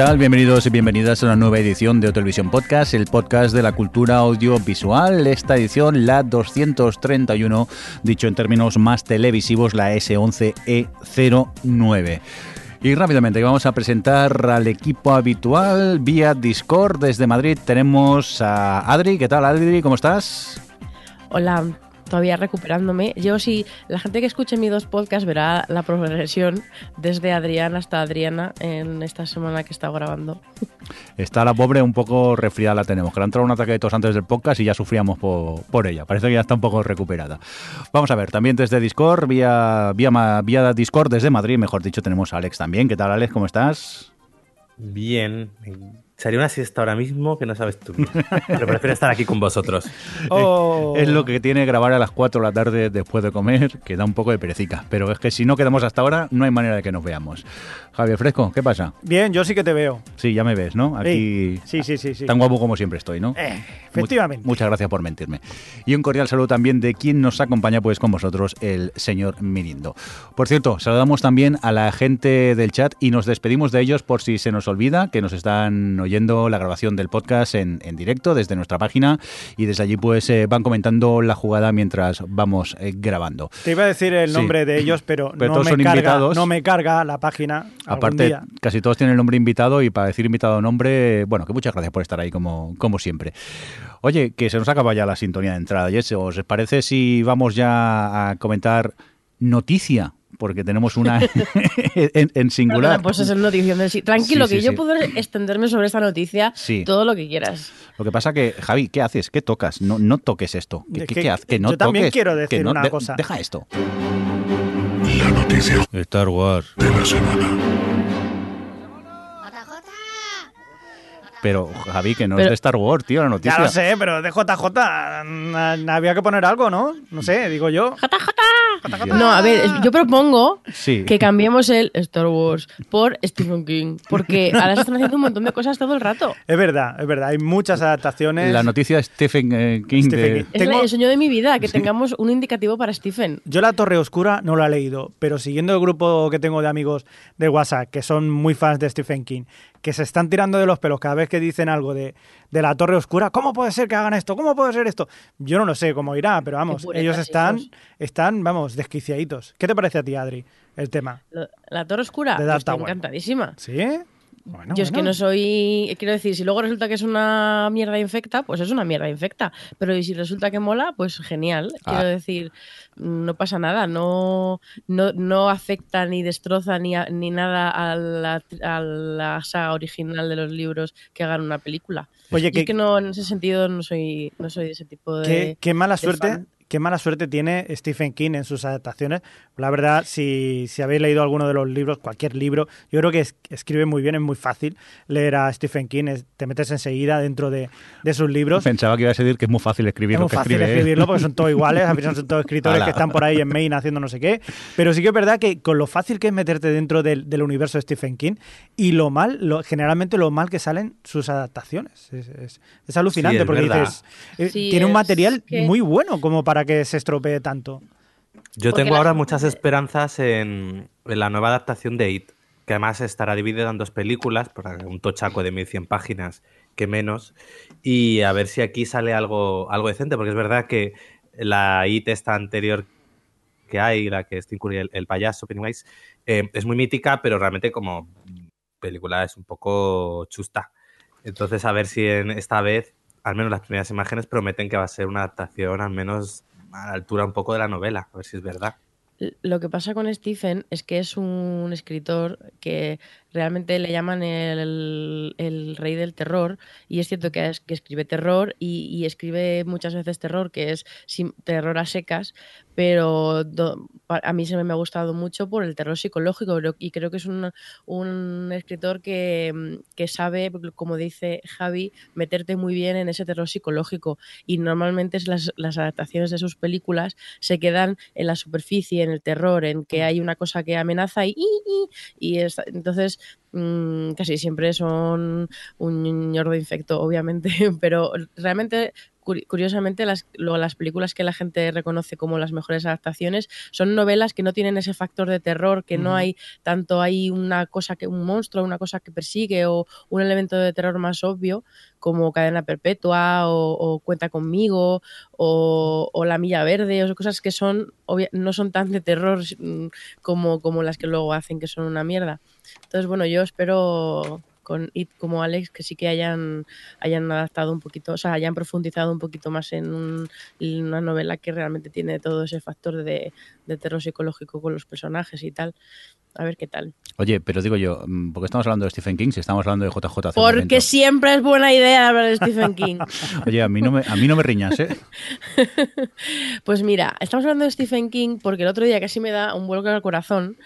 Bienvenidos y bienvenidas a una nueva edición de Televisión Podcast, el podcast de la cultura audiovisual. Esta edición, la 231, dicho en términos más televisivos, la S11E09. Y rápidamente vamos a presentar al equipo habitual vía Discord desde Madrid. Tenemos a Adri. ¿Qué tal, Adri? ¿Cómo estás? Hola, todavía recuperándome. Yo sí, la gente que escuche mis dos podcasts verá la progresión desde Adrián hasta Adriana en esta semana que he estado grabando. Está la pobre un poco resfriada, la tenemos. Que le ha entrado un ataque de tos antes del podcast y ya sufríamos por, por, ella. Parece que ya está un poco recuperada. Vamos a ver, también desde Discord, vía, vía, vía Discord desde Madrid, mejor dicho, tenemos a Alex también. ¿Qué tal, Alex? ¿Cómo estás? Bien, Sería una siesta ahora mismo que no sabes tú. Pero prefiero estar aquí con vosotros. Oh. Es, es, lo que tiene grabar a las 4 de la tarde después de comer, que da un poco de perecica. Pero es que si no quedamos hasta ahora, no hay manera de que nos veamos. Javier Fresco, ¿qué pasa? Bien, yo sí que te veo. Sí, ya me ves, ¿no? Aquí. Sí, sí, sí. sí. Tan guapo como siempre estoy, ¿no? Eh, efectivamente. muchas gracias por mentirme. Y un cordial saludo también de quien nos acompaña, pues con vosotros, el señor Mirindo. Por cierto, saludamos también a la gente del chat y nos despedimos de ellos por si se nos olvida que nos están oyendo la grabación del podcast en, en directo desde nuestra página y desde allí pues eh, van comentando la jugada mientras vamos eh, grabando. Te iba a decir el nombre sí. de ellos, pero, pero no, todos me son carga, invitados. no me carga la página. Aparte, casi todos tienen el nombre invitado y para decir invitado nombre, bueno, que muchas gracias por estar ahí como, como siempre. Oye, que se nos acaba ya la sintonía de entrada. ¿Y eso os parece si vamos ya a comentar noticia porque tenemos una en, en, singular. No, pues es del sí. Tranquilo, sí, sí, que yo puedo extenderme sobre esta noticia todo lo que quieras. Lo que pasa que, Javi, ¿qué haces? ¿Qué tocas? No, no toques esto. ¿Qué, que, qué, qué haces? Que no yo también quiero decir no, una de, cosa. Deja esto. La noticia Star Wars de la semana. Pero, Javi, que no Pero- es de Star Wars, tío, la noticia. Ya lo sé, pero de JJ había que poner algo, ¿no? No sé, digo yo. No, a ver, yo propongo Sí. que cambiemos el Star Wars por Stephen King, porque ahora se están haciendo un montón de cosas todo el rato. Es verdad, es verdad. Hay muchas adaptaciones. La noticia de Stephen eh, King. Stephen de- King. Es Tengo- el sueño de mi vida, que tengamos un indicativo para Stephen. Yo La Torre Oscura no la he leído, pero siguiendo el grupo que tengo de amigos de WhatsApp, que son muy fans de Stephen King, que se están tirando de los pelos cada vez que dicen algo de, de La Torre Oscura, ¿cómo puede ser que hagan esto? ¿Cómo puede ser esto? Yo no lo sé cómo irá, pero vamos, ellos están, están, vamos, desquiciaditos. ¿Qué te parece a ti, Adri, el tema? Lo- La Torre Oscura, estoy Tower. encantadísima. ¿Sí? Bueno, Yo es que no soy. Quiero decir, si luego resulta que es una mierda infecta, pues es una mierda infecta. Pero si resulta que mola, pues genial. Ah. Quiero decir, no pasa nada. No, no, no afecta ni destroza ni, a- ni nada a la, a la saga original de los libros que hagan una película. Oye, que, es que no, en ese sentido no soy, no soy de ese tipo de. qué, qué mala de suerte. fan. Qué mala suerte tiene Stephen King en sus adaptaciones. La verdad, si, si habéis leído alguno de los libros, cualquier libro, yo creo que es- escribe muy bien, es muy fácil leer a Stephen King, es- te metes enseguida dentro de, de sus libros. Pensaba que ibas a decir que es muy fácil escribir Es lo muy que fácil escribe. ¿eh? escribirlo porque son todos iguales, al final son todos escritores Ala. que están por ahí en Maine haciendo no sé qué. Pero sí que es verdad que con lo fácil que es meterte dentro del, del universo de Stephen King y lo mal, lo, generalmente lo mal que salen sus adaptaciones. Es, es- es alucinante Sí, es porque verdad. dices, eh, Sí, tiene un material que- muy bueno como para que se estropee tanto. Yo Porque tengo la ahora muchas esperanzas en, en la nueva adaptación de It, que además estará dividida en dos películas, por un tochaco de 1100 páginas que menos, y a ver si aquí sale algo, algo decente, porque es verdad que la It esta anterior que hay, la que es Tim Curry, el, el payaso Pennywise, eh, es muy mítica, pero realmente como película es un poco chusta. Entonces a ver si en esta vez, al menos las primeras imágenes prometen que va a ser una adaptación al menos a la altura un poco de la novela, a ver si es verdad. Lo que pasa con Stephen es que es un escritor que realmente le llaman el, el rey del terror y es cierto que, es- que escribe terror y, y escribe muchas veces terror que es sim- terror a secas, pero do- a mí se me ha gustado mucho por el terror psicológico y creo que es un, un escritor que, mm, que sabe, como dice Javi, meterte muy bien en ese terror psicológico y normalmente las, las adaptaciones de sus películas se quedan en la superficie, en el terror, en que hay una cosa que amenaza y, y, y, y es- entonces mm, casi siempre son un ñordo infecto, obviamente, pero realmente curiosamente las, las películas que la gente reconoce como las mejores adaptaciones son novelas que no tienen ese factor de terror, que no hay tanto hay una cosa que un monstruo, una cosa que persigue o un elemento de terror más obvio como Cadena Perpetua o, o Cuenta conmigo o, o La Milla Verde o cosas que son obvia- no son tan de terror mm, como, como las que luego hacen que son una mierda. Entonces, bueno, yo espero con It como Alex que sí que hayan, hayan adaptado un poquito, o sea, hayan profundizado un poquito más en, un- en una novela que realmente tiene todo ese factor de, de terror psicológico con los personajes y tal. A ver qué tal. Oye, pero digo yo, mm, ¿por qué estamos hablando de Stephen King si estamos hablando de JJ hace un Porque momento? siempre es buena idea hablar de Stephen King. Oye, a mí no me, a mí no me riñas, ¿eh? Pues mira, estamos hablando de Stephen King porque el otro día casi me da un vuelco al corazón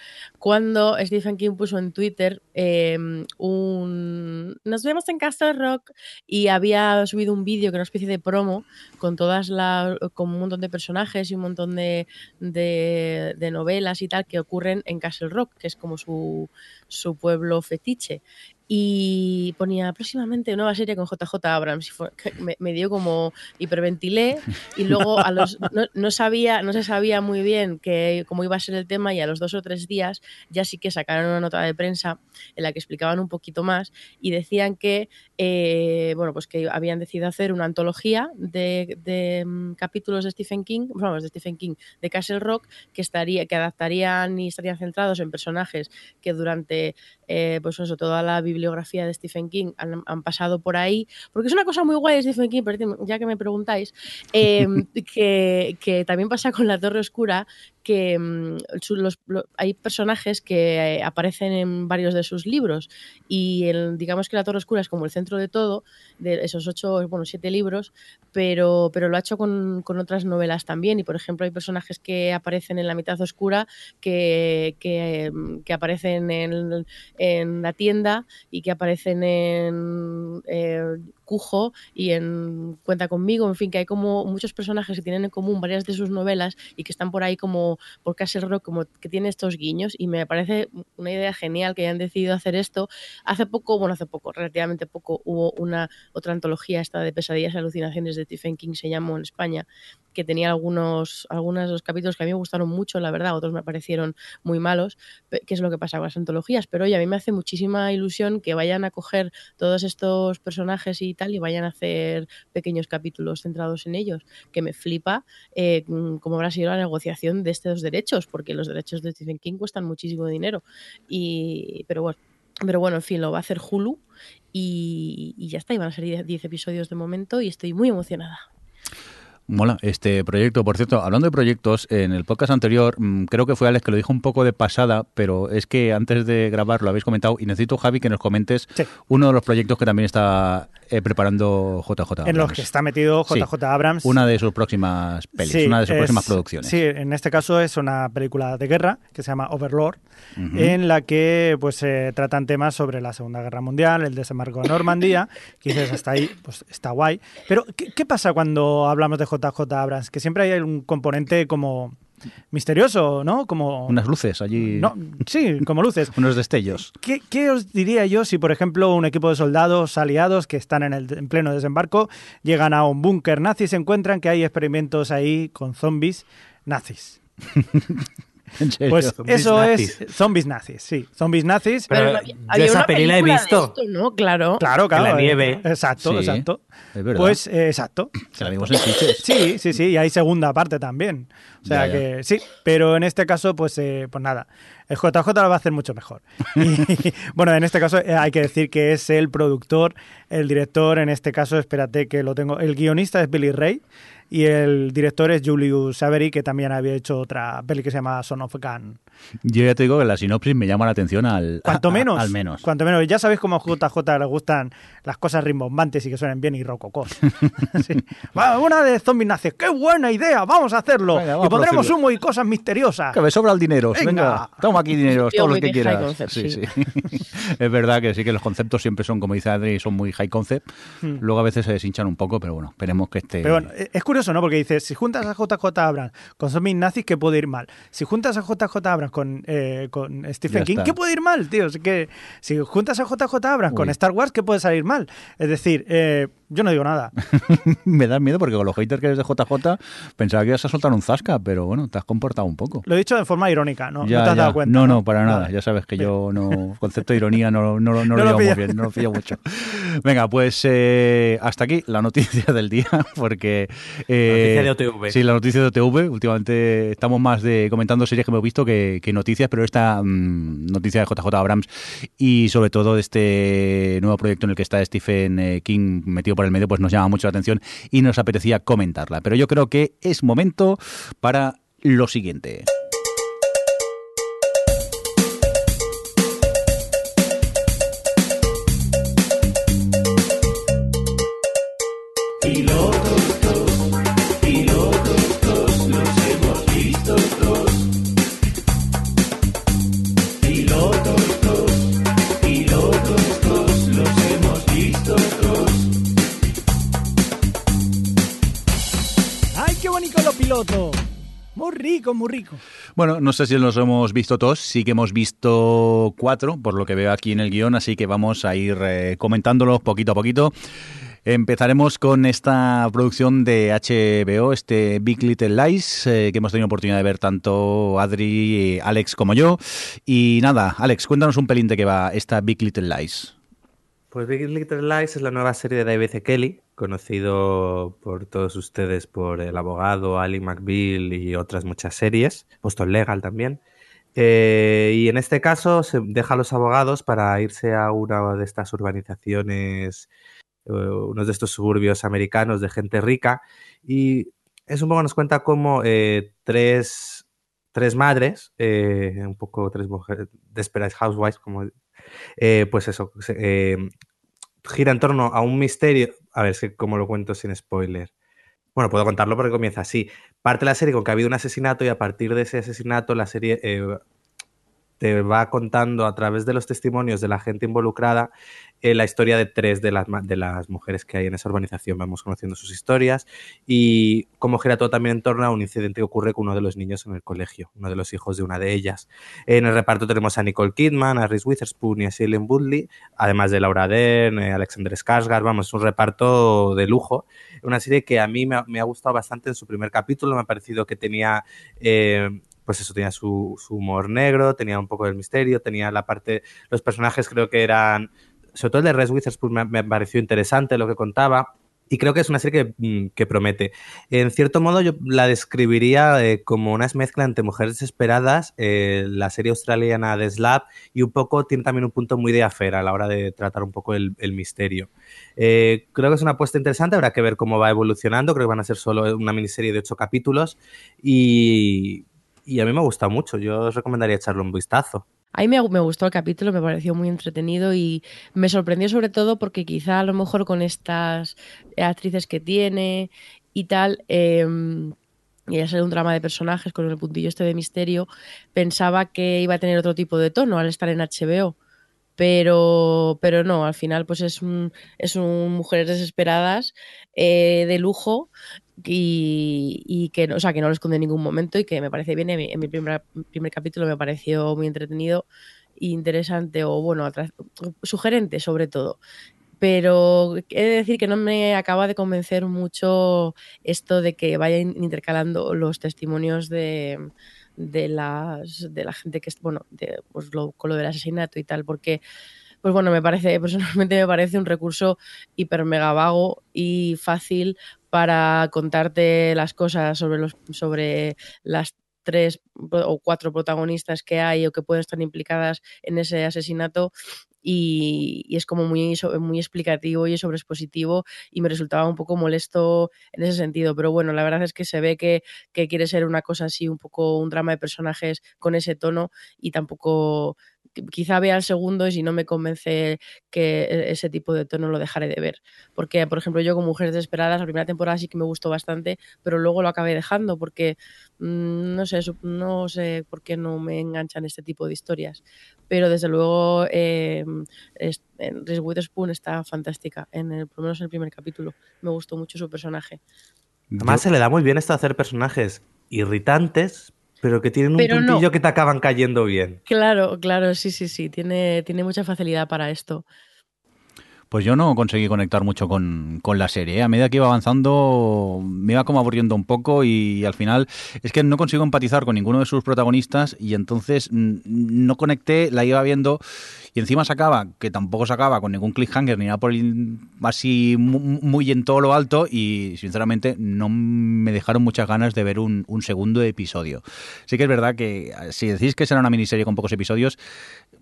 cuando Stephen King puso en Twitter eh, un nos vemos en Castle Rock y había subido un vídeo que era una especie de promo con todas las con un montón de personajes y un montón de, de, de novelas y tal que ocurren en Castle Rock, que es como su, su pueblo fetiche. Y ponía próximamente nueva serie con JJ Abrams. Y fue- me, me dio como hiperventilé y luego a los no, no sabía no se sabía muy bien que, cómo iba a ser el tema y a los dos o tres días ya sí que sacaron una nota de prensa en la que explicaban un poquito más y decían que eh, bueno pues que habían decidido hacer una antología de, de, mm, capítulos de Stephen King vamos de Stephen King de Castle Rock que estaría que adaptarían y estarían centrados en personajes que durante eh, pues eso toda la bibliografía de Stephen King han, han pasado por ahí porque es una cosa muy guay de Stephen King ya que me preguntáis eh, que, que también pasa con la Torre Oscura, que mm, los- lo- hay personajes que eh, aparecen en varios de sus libros y el- digamos que la Torre Oscura es como el centro de todo, de esos ocho, bueno, siete libros, pero, pero lo ha hecho con, con otras novelas también. Y por ejemplo hay personajes que aparecen en la mitad oscura que, que, mm, que aparecen en, en la tienda y que aparecen en eh, Cujo y en Cuenta conmigo, en fin, que hay como muchos personajes que tienen en común varias de sus novelas y que están por ahí como por Castle Rock, como que tiene estos guiños y me parece una idea genial que hayan decidido hacer esto. Hace poco, bueno, hace poco, relativamente poco, hubo una otra antología esta de pesadillas y alucinaciones de Stephen King, se llamó en España, que tenía algunos, algunos de los capítulos que a mí me gustaron mucho, la verdad, otros me parecieron muy malos, que es lo que pasa con las antologías, pero oye, a mí me hace muchísima ilusión que vayan a coger todos estos personajes y tal y vayan a hacer pequeños capítulos centrados en ellos, que me flipa eh, cómo habrá sido la negociación de estos derechos, porque los derechos de Stephen King cuestan muchísimo dinero, y, pero bueno. Pero bueno, en fin, lo va a hacer Hulu y, y ya está, y van a ser 10 10 episodios de momento y estoy muy emocionada. Mola este proyecto. Por cierto, hablando de proyectos, en el podcast anterior mm, creo que fue Alex que lo dijo un poco de pasada, pero es que antes de grabar lo habéis comentado y necesito, Javi, que nos comentes Sí. uno de los proyectos que también está eh, preparando JJ. En los Abrams. que está metido Sí. JJ Abrams. Una de sus próximas pelis, Sí, una de sus es- próximas producciones. Sí, en este caso es una película de guerra que se llama Overlord, Ujú. en la que pues se tratan temas sobre la Segunda Guerra Mundial, el desembarco de Normandía, que dices hasta ahí, pues está guay. Pero, ¿qué, qué pasa cuando hablamos de JJ Abrams? Que siempre hay un componente como misterioso, ¿no? Como... Unas luces allí, No, sí, como luces. unos destellos. ¿Qué, qué os diría yo si, por ejemplo, un equipo de soldados aliados que están en, el, en pleno desembarco llegan a un búnker nazi y se encuentran que hay experimentos ahí con zombies nazis? En serio. Pues eso nazis. es zombies nazis, sí, zombies nazis. Pero no yo esa una peli la he película de visto. esto, ¿no? Claro. Claro, claro. la eh, nieve. Exacto, Sí, exacto. es verdad. Pues eh, exacto. Que la vimos en Sitges. Sí, sí, sí, y hay segunda parte también. O sea Ya, ya. que sí, pero en este caso, pues, eh, pues nada, el JJ lo va a hacer mucho mejor. Y, bueno, en este caso eh, hay que decir que es el productor, el director, en este caso, espérate que lo tengo, el guionista es Billy Ray y el director es Julius Avery, que también había hecho otra peli que se llama Son of Gun. Yo ya te digo que la sinopsis me llama la atención al, Cuanto a- menos. al menos. Cuanto menos. Ya sabéis cómo a JJ le gustan las cosas rimbombantes y que suenen bien y. Sí. Va, una de zombies nazis. ¡Qué buena idea! ¡Vamos a hacerlo! Venga, vamos y pondremos humo y cosas misteriosas. Que me sobra el dinero. Venga. Venga, toma aquí dinero, los muy que quieras. concept, sí, sí. sí. es verdad que sí que los conceptos siempre son, como dice Adri, son muy high concept. Luego a veces se deshinchan un poco, pero bueno, esperemos que. Hmm. Pero bueno, eh, es curioso, ¿no? Porque dices, si juntas a JJ Abrams con zombies nazis, ¿qué puede ir mal? Si juntas a JJ Abrams con, eh, con Stephen Ya King, está. ¿qué puede ir mal, tío? Es que, si juntas a JJ Abrams con Uy. Star Wars, ¿qué puede salir mal? Es decir, eh, yo no digo nada. me da miedo porque con los haters que eres de JJ pensaba que ibas a soltar un zasca, pero bueno, te has comportado un poco. Lo he dicho de forma irónica, ¿no? Ya, no te has ya. dado cuenta. No, no, para nada. Vale. Ya sabes que yo no. Concepto de ironía no, no, no, No lo lo llevo muy bien, no lo pillo mucho. Venga, pues eh, hasta aquí la noticia del día, porque. eh, Noticia de OTV. Sí, la noticia de OTV. Últimamente estamos más de comentando series que hemos visto que, que noticias, pero esta mm, noticia de JJ Abrams y sobre todo de este nuevo proyecto en el que está Stephen eh, King metido por el medio, pues nos llama mucho la atención y nos apetecía comentarla. Pero yo creo que es momento para lo siguiente. Rico, muy rico. Bueno, no sé si los hemos visto todos, sí que hemos visto cuatro, por lo que veo aquí en el guion, así que vamos a ir eh, comentándolos poquito a poquito. Empezaremos con esta producción de HBO, este Big Little Lies, eh, que hemos tenido oportunidad de ver tanto Adri, eh, Alex como yo. Y nada, Alex, cuéntanos un pelín de qué va esta Big Little Lies. Pues Big Little Lies es la nueva serie de David E. Kelly, conocido por todos ustedes por El Abogado, Ali McBeal y otras muchas series, Boston Legal también. Eh, y en este caso se deja a los abogados para irse a una de estas urbanizaciones, eh, unos de estos suburbios americanos de gente rica. Y es un poco nos cuenta cómo eh, tres, tres madres, un poco tres mujeres, Desperate Housewives, como eh, pues eso, eh, gira en torno a un misterio. A ver, es cómo lo cuento sin spoiler. Bueno, puedo contarlo porque comienza así. Parte la serie con que ha habido un asesinato y a partir de ese asesinato la serie eh, te va contando a través de los testimonios de la gente involucrada eh, la historia de tres de las, de las mujeres que hay en esa urbanización. Vamos conociendo sus historias y cómo gira todo también en torno a un incidente que ocurre con uno de los niños en el colegio, uno de los hijos de una de ellas. En el reparto tenemos a Nicole Kidman, a Reese Witherspoon y a Shailene Woodley, además de Laura Dern, eh, Alexander Skarsgård, vamos, es un reparto de lujo. Una serie que a mí me ha, me ha gustado bastante en su primer capítulo, me ha parecido que tenía... eh, pues eso, tenía su, su humor negro, tenía un poco del misterio, tenía la parte, los personajes creo que eran, sobre todo el de Reese Witherspoon me, me pareció interesante lo que contaba, y creo que es una serie que, mm, que promete. En cierto modo, yo la describiría eh, como una mezcla entre Mujeres Desesperadas, eh, la serie australiana de Slap, y un poco tiene también un punto muy de afera a la hora de tratar un poco el, el misterio. Eh, creo que es una apuesta interesante, habrá que ver cómo va evolucionando. Creo que van a ser solo una miniserie de ocho capítulos. Y, y a mí me gusta mucho. Yo os recomendaría echarle un vistazo. A mí me, gustó el capítulo, me pareció muy entretenido y me sorprendió sobre todo porque quizá a lo mejor con estas actrices que tiene y tal, eh, y ya ser un drama de personajes con el puntillo este de misterio, pensaba que iba a tener otro tipo de tono al estar en HBO. Pero, pero no, al final pues es un, es un mujeres desesperadas eh, de lujo y, y que, no- o sea, que no lo esconde en ningún momento y que me parece bien. En mi, primer, primer capítulo me pareció muy entretenido e interesante o bueno, sugerente sobre todo. Pero he de decir que no me acaba de convencer mucho esto de que vayan intercalando los testimonios de, de, las, de la gente que bueno, de, pues lo, con lo del asesinato y tal, porque pues bueno, me parece, personalmente me parece un recurso hiper mega vago y fácil para contarte las cosas sobre los sobre las tres o cuatro protagonistas que hay o que pueden estar implicadas en ese asesinato y, es como muy, muy explicativo y sobreexpositivo y me resultaba un poco molesto en ese sentido. Pero bueno, la verdad es que se ve que, que quiere ser una cosa así, un poco un drama de personajes con ese tono y tampoco quizá vea el segundo y si no me convence que e- ese tipo de tono lo dejaré de ver. Porque, por ejemplo, yo con Mujeres Desesperadas, la primera temporada sí que me gustó bastante, pero luego lo acabé dejando porque mm, no sé, no sé por qué no me enganchan este tipo de historias. Pero desde luego eh, es- en Reese Witherspoon está fantástica, en el, por lo menos en el primer capítulo. Me gustó mucho su personaje. Además, se le da muy bien esto de hacer personajes irritantes, pero que tienen un Pero no. puntillo que te acaban cayendo bien. Claro, claro, sí, sí, sí, tiene, tiene mucha facilidad para esto. Pues yo no conseguí conectar mucho con, con la serie. ¿eh? A medida que iba avanzando, me iba como aburriendo un poco y al final es que no consigo empatizar con ninguno de sus protagonistas y entonces no conecté, la iba viendo y encima sacaba, que tampoco sacaba con ningún cliffhanger ni nada por el- así mu- muy en todo lo alto y sinceramente no me dejaron muchas ganas de ver un, un segundo episodio. Sí que es verdad que si decís que será una miniserie con pocos episodios,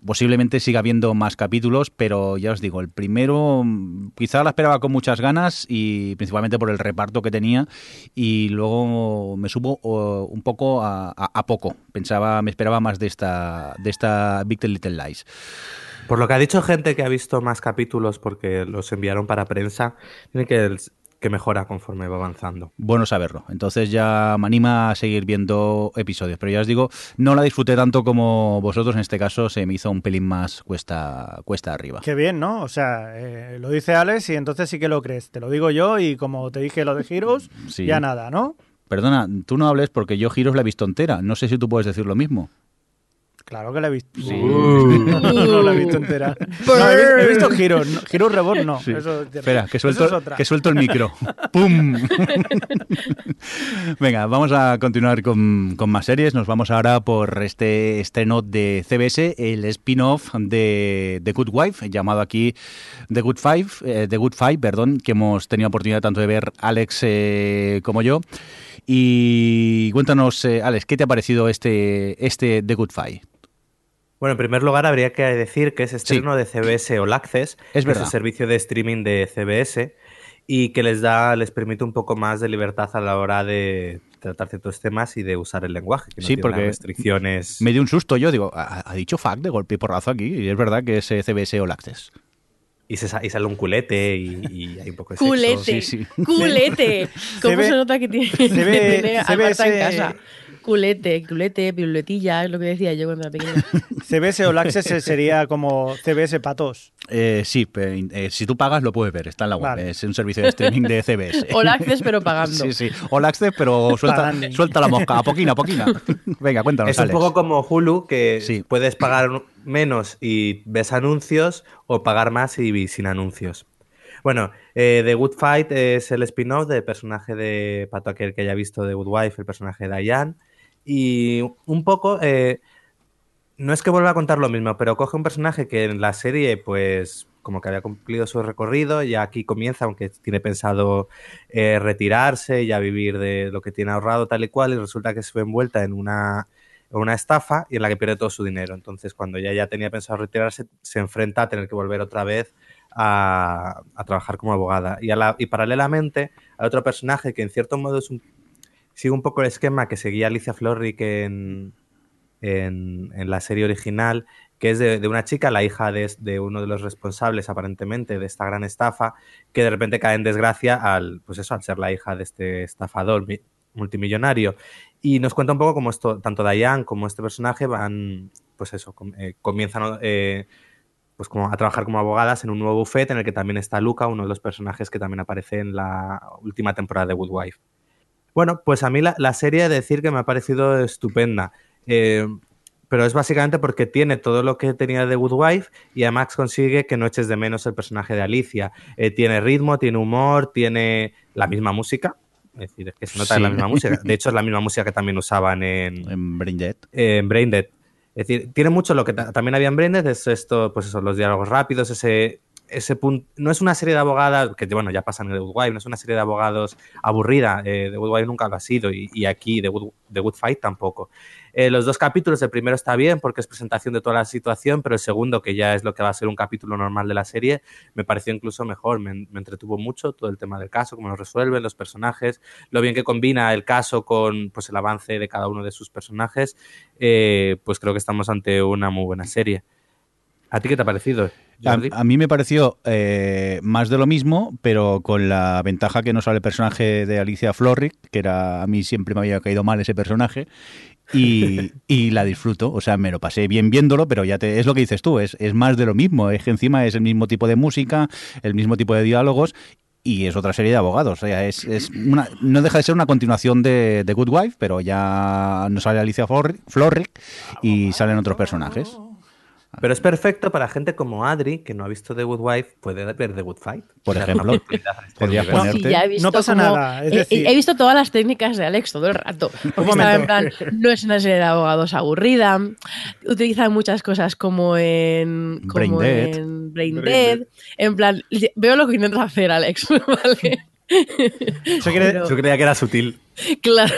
posiblemente siga habiendo más capítulos, pero ya os digo, el primero mm, quizá la esperaba con muchas ganas y principalmente por el reparto que tenía y luego me subo un poco a poco. Pensaba, me esperaba más de esta, de esta Big Little Lies. Por lo que ha dicho gente que ha visto más capítulos porque los enviaron para prensa, tiene que, que mejora conforme va avanzando. Bueno saberlo. Entonces ya me anima a seguir viendo episodios. Pero ya os digo, no la disfruté tanto como vosotros. En este caso se me hizo un pelín más cuesta, cuesta arriba. Qué bien, ¿no? O sea, eh, lo dice Alex y entonces sí que lo crees. Te lo digo yo y como te dije lo de Heroes, Sí. ya nada, ¿no? Perdona, tú no hables porque yo Giros la he visto entera. No sé si tú puedes decir lo mismo. Claro que la he visto. Sí. no, no la he visto entera. No, he, vi- he visto Heroes. No, Heroes Reborn no. Sí. Eso es- Espera, que eso suelto, es que suelto el micro. ¡Pum! Venga, vamos a continuar con, con más series. Nos vamos ahora por este estreno de CBS, el spin-off de The Good Wife, llamado aquí The Good Five, eh, The Good Five, perdón, que hemos tenido oportunidad tanto de ver Alex eh, como yo. Y cuéntanos, eh, Alex, ¿qué te ha parecido este, este The Good Five? Bueno, en primer lugar habría que decir que es estreno de CBS All Access, Es que verdad. es el servicio de streaming de CBS y que les da, les permite un poco más de libertad a la hora de tratar ciertos temas y de usar el lenguaje, que no Sí, tiene porque restricciones. Me dio un susto yo, digo, ha, ha dicho fuck de golpe y porrazo aquí, y es verdad que es eh, CBS All Access. Y, se, y sale un culete y, y hay un poco de sexo. Culete, sí, sí. culete. ¿Cómo se nota que tiene, se ve- que tiene a se ve Marta en ese- casa? Culete, culete, piruletilla, es lo que decía yo cuando era pequeña. CBS All Access sería como CBS Patos. Eh, sí, pe- eh, si tú pagas lo puedes ver, está en la web. Vale. Es un servicio de streaming de CBS. All Access, pero pagando. Sí, sí. All Access, pero suelta, suelta la mosca, a poquina, a poquina. Venga, cuéntanos, Es un Alex. poco como Hulu, que Sí. puedes pagar menos y ves anuncios o pagar más y sin anuncios. Bueno, eh, The Good Fight es el spin-off del personaje de Pato aquel que haya visto The Good Wife, el personaje de Diane. Y un poco, eh, no es que vuelva a contar lo mismo, pero coge un personaje que en la serie, pues, como que había cumplido su recorrido, y aquí comienza, aunque tiene pensado eh, retirarse y a vivir de lo que tiene ahorrado, tal y cual, y resulta que se ve envuelta en una, una estafa y en la que pierde todo su dinero. Entonces, cuando ya, ya tenía pensado retirarse, se enfrenta a tener que volver otra vez a, a trabajar como abogada. Y, a la- y paralelamente, hay otro personaje que en cierto modo es un, sigue un poco el esquema que seguía Alicia Florrick en, en, la serie original, que es de, de una chica, la hija de, de uno de los responsables aparentemente de esta gran estafa, que de repente cae en desgracia al, pues eso, al ser la hija de este estafador mi- multimillonario. Y nos cuenta un poco cómo esto, tanto Diane como este personaje van, pues eso, com- eh, comienzan eh, pues como a trabajar como abogadas en un nuevo buffet en el que también está Luca, uno de los personajes que también aparece en la última temporada de Good Wife. Bueno, pues a mí la, la serie he de decir que me ha parecido estupenda. Eh, pero es básicamente porque tiene todo lo que tenía de Good Wife y además consigue que no eches de menos el personaje de Alicia. Eh, tiene ritmo, tiene humor, tiene la misma música. Es decir, es que se nota Sí. la misma música. De hecho, es la misma música que también usaban en, En Brain Dead. eh, en Braindead. Es decir, tiene mucho lo que ta- también había en Braindead, es esto, pues eso, los diálogos rápidos, ese, ese punto. No es una serie de abogadas, que bueno, ya pasa en The Good Wife, no es una serie de abogados aburrida. Eh, The Good Wife nunca lo ha sido y, y aquí The Good, The Good Fight tampoco. Eh, los dos capítulos, el primero está bien porque es presentación de toda la situación, pero el segundo, que ya es lo que va a ser un capítulo normal de la serie, me pareció incluso mejor. Me, me entretuvo mucho todo el tema del caso, cómo lo resuelven los personajes, lo bien que combina el caso con pues, el avance de cada uno de sus personajes. Eh, pues creo que estamos ante una muy buena serie. ¿A ti qué te ha parecido? A, a, mí me pareció eh, más de lo mismo, pero con la ventaja que no sale el personaje de Alicia Florrick, que era a mí siempre me había caído mal ese personaje, y, y, la disfruto. O sea, me lo pasé bien viéndolo, pero ya te, es lo que dices tú, es, es más de lo mismo. Es que encima es el mismo tipo de música, el mismo tipo de diálogos y es otra serie de abogados. O sea, es, es una, no deja de ser una continuación de, de Good Wife, pero ya no sale Alicia Florrick y salen otros personajes. Pero es perfecto para gente como Adri, que no ha visto The Good Wife, puede ver The Good Fight. Por ejemplo, podrías ponerte... Sí, ya no pasa como... nada. Es decir... he, he, visto todas las técnicas de Alex todo el rato. Porque estaba en plan, no es una serie de abogados aburrida. Utilizan muchas cosas como en, como Brain Dead. en Brain, Dead. En plan, veo lo que intenta hacer Alex, ¿vale? Yo, creía que era sutil. Claro.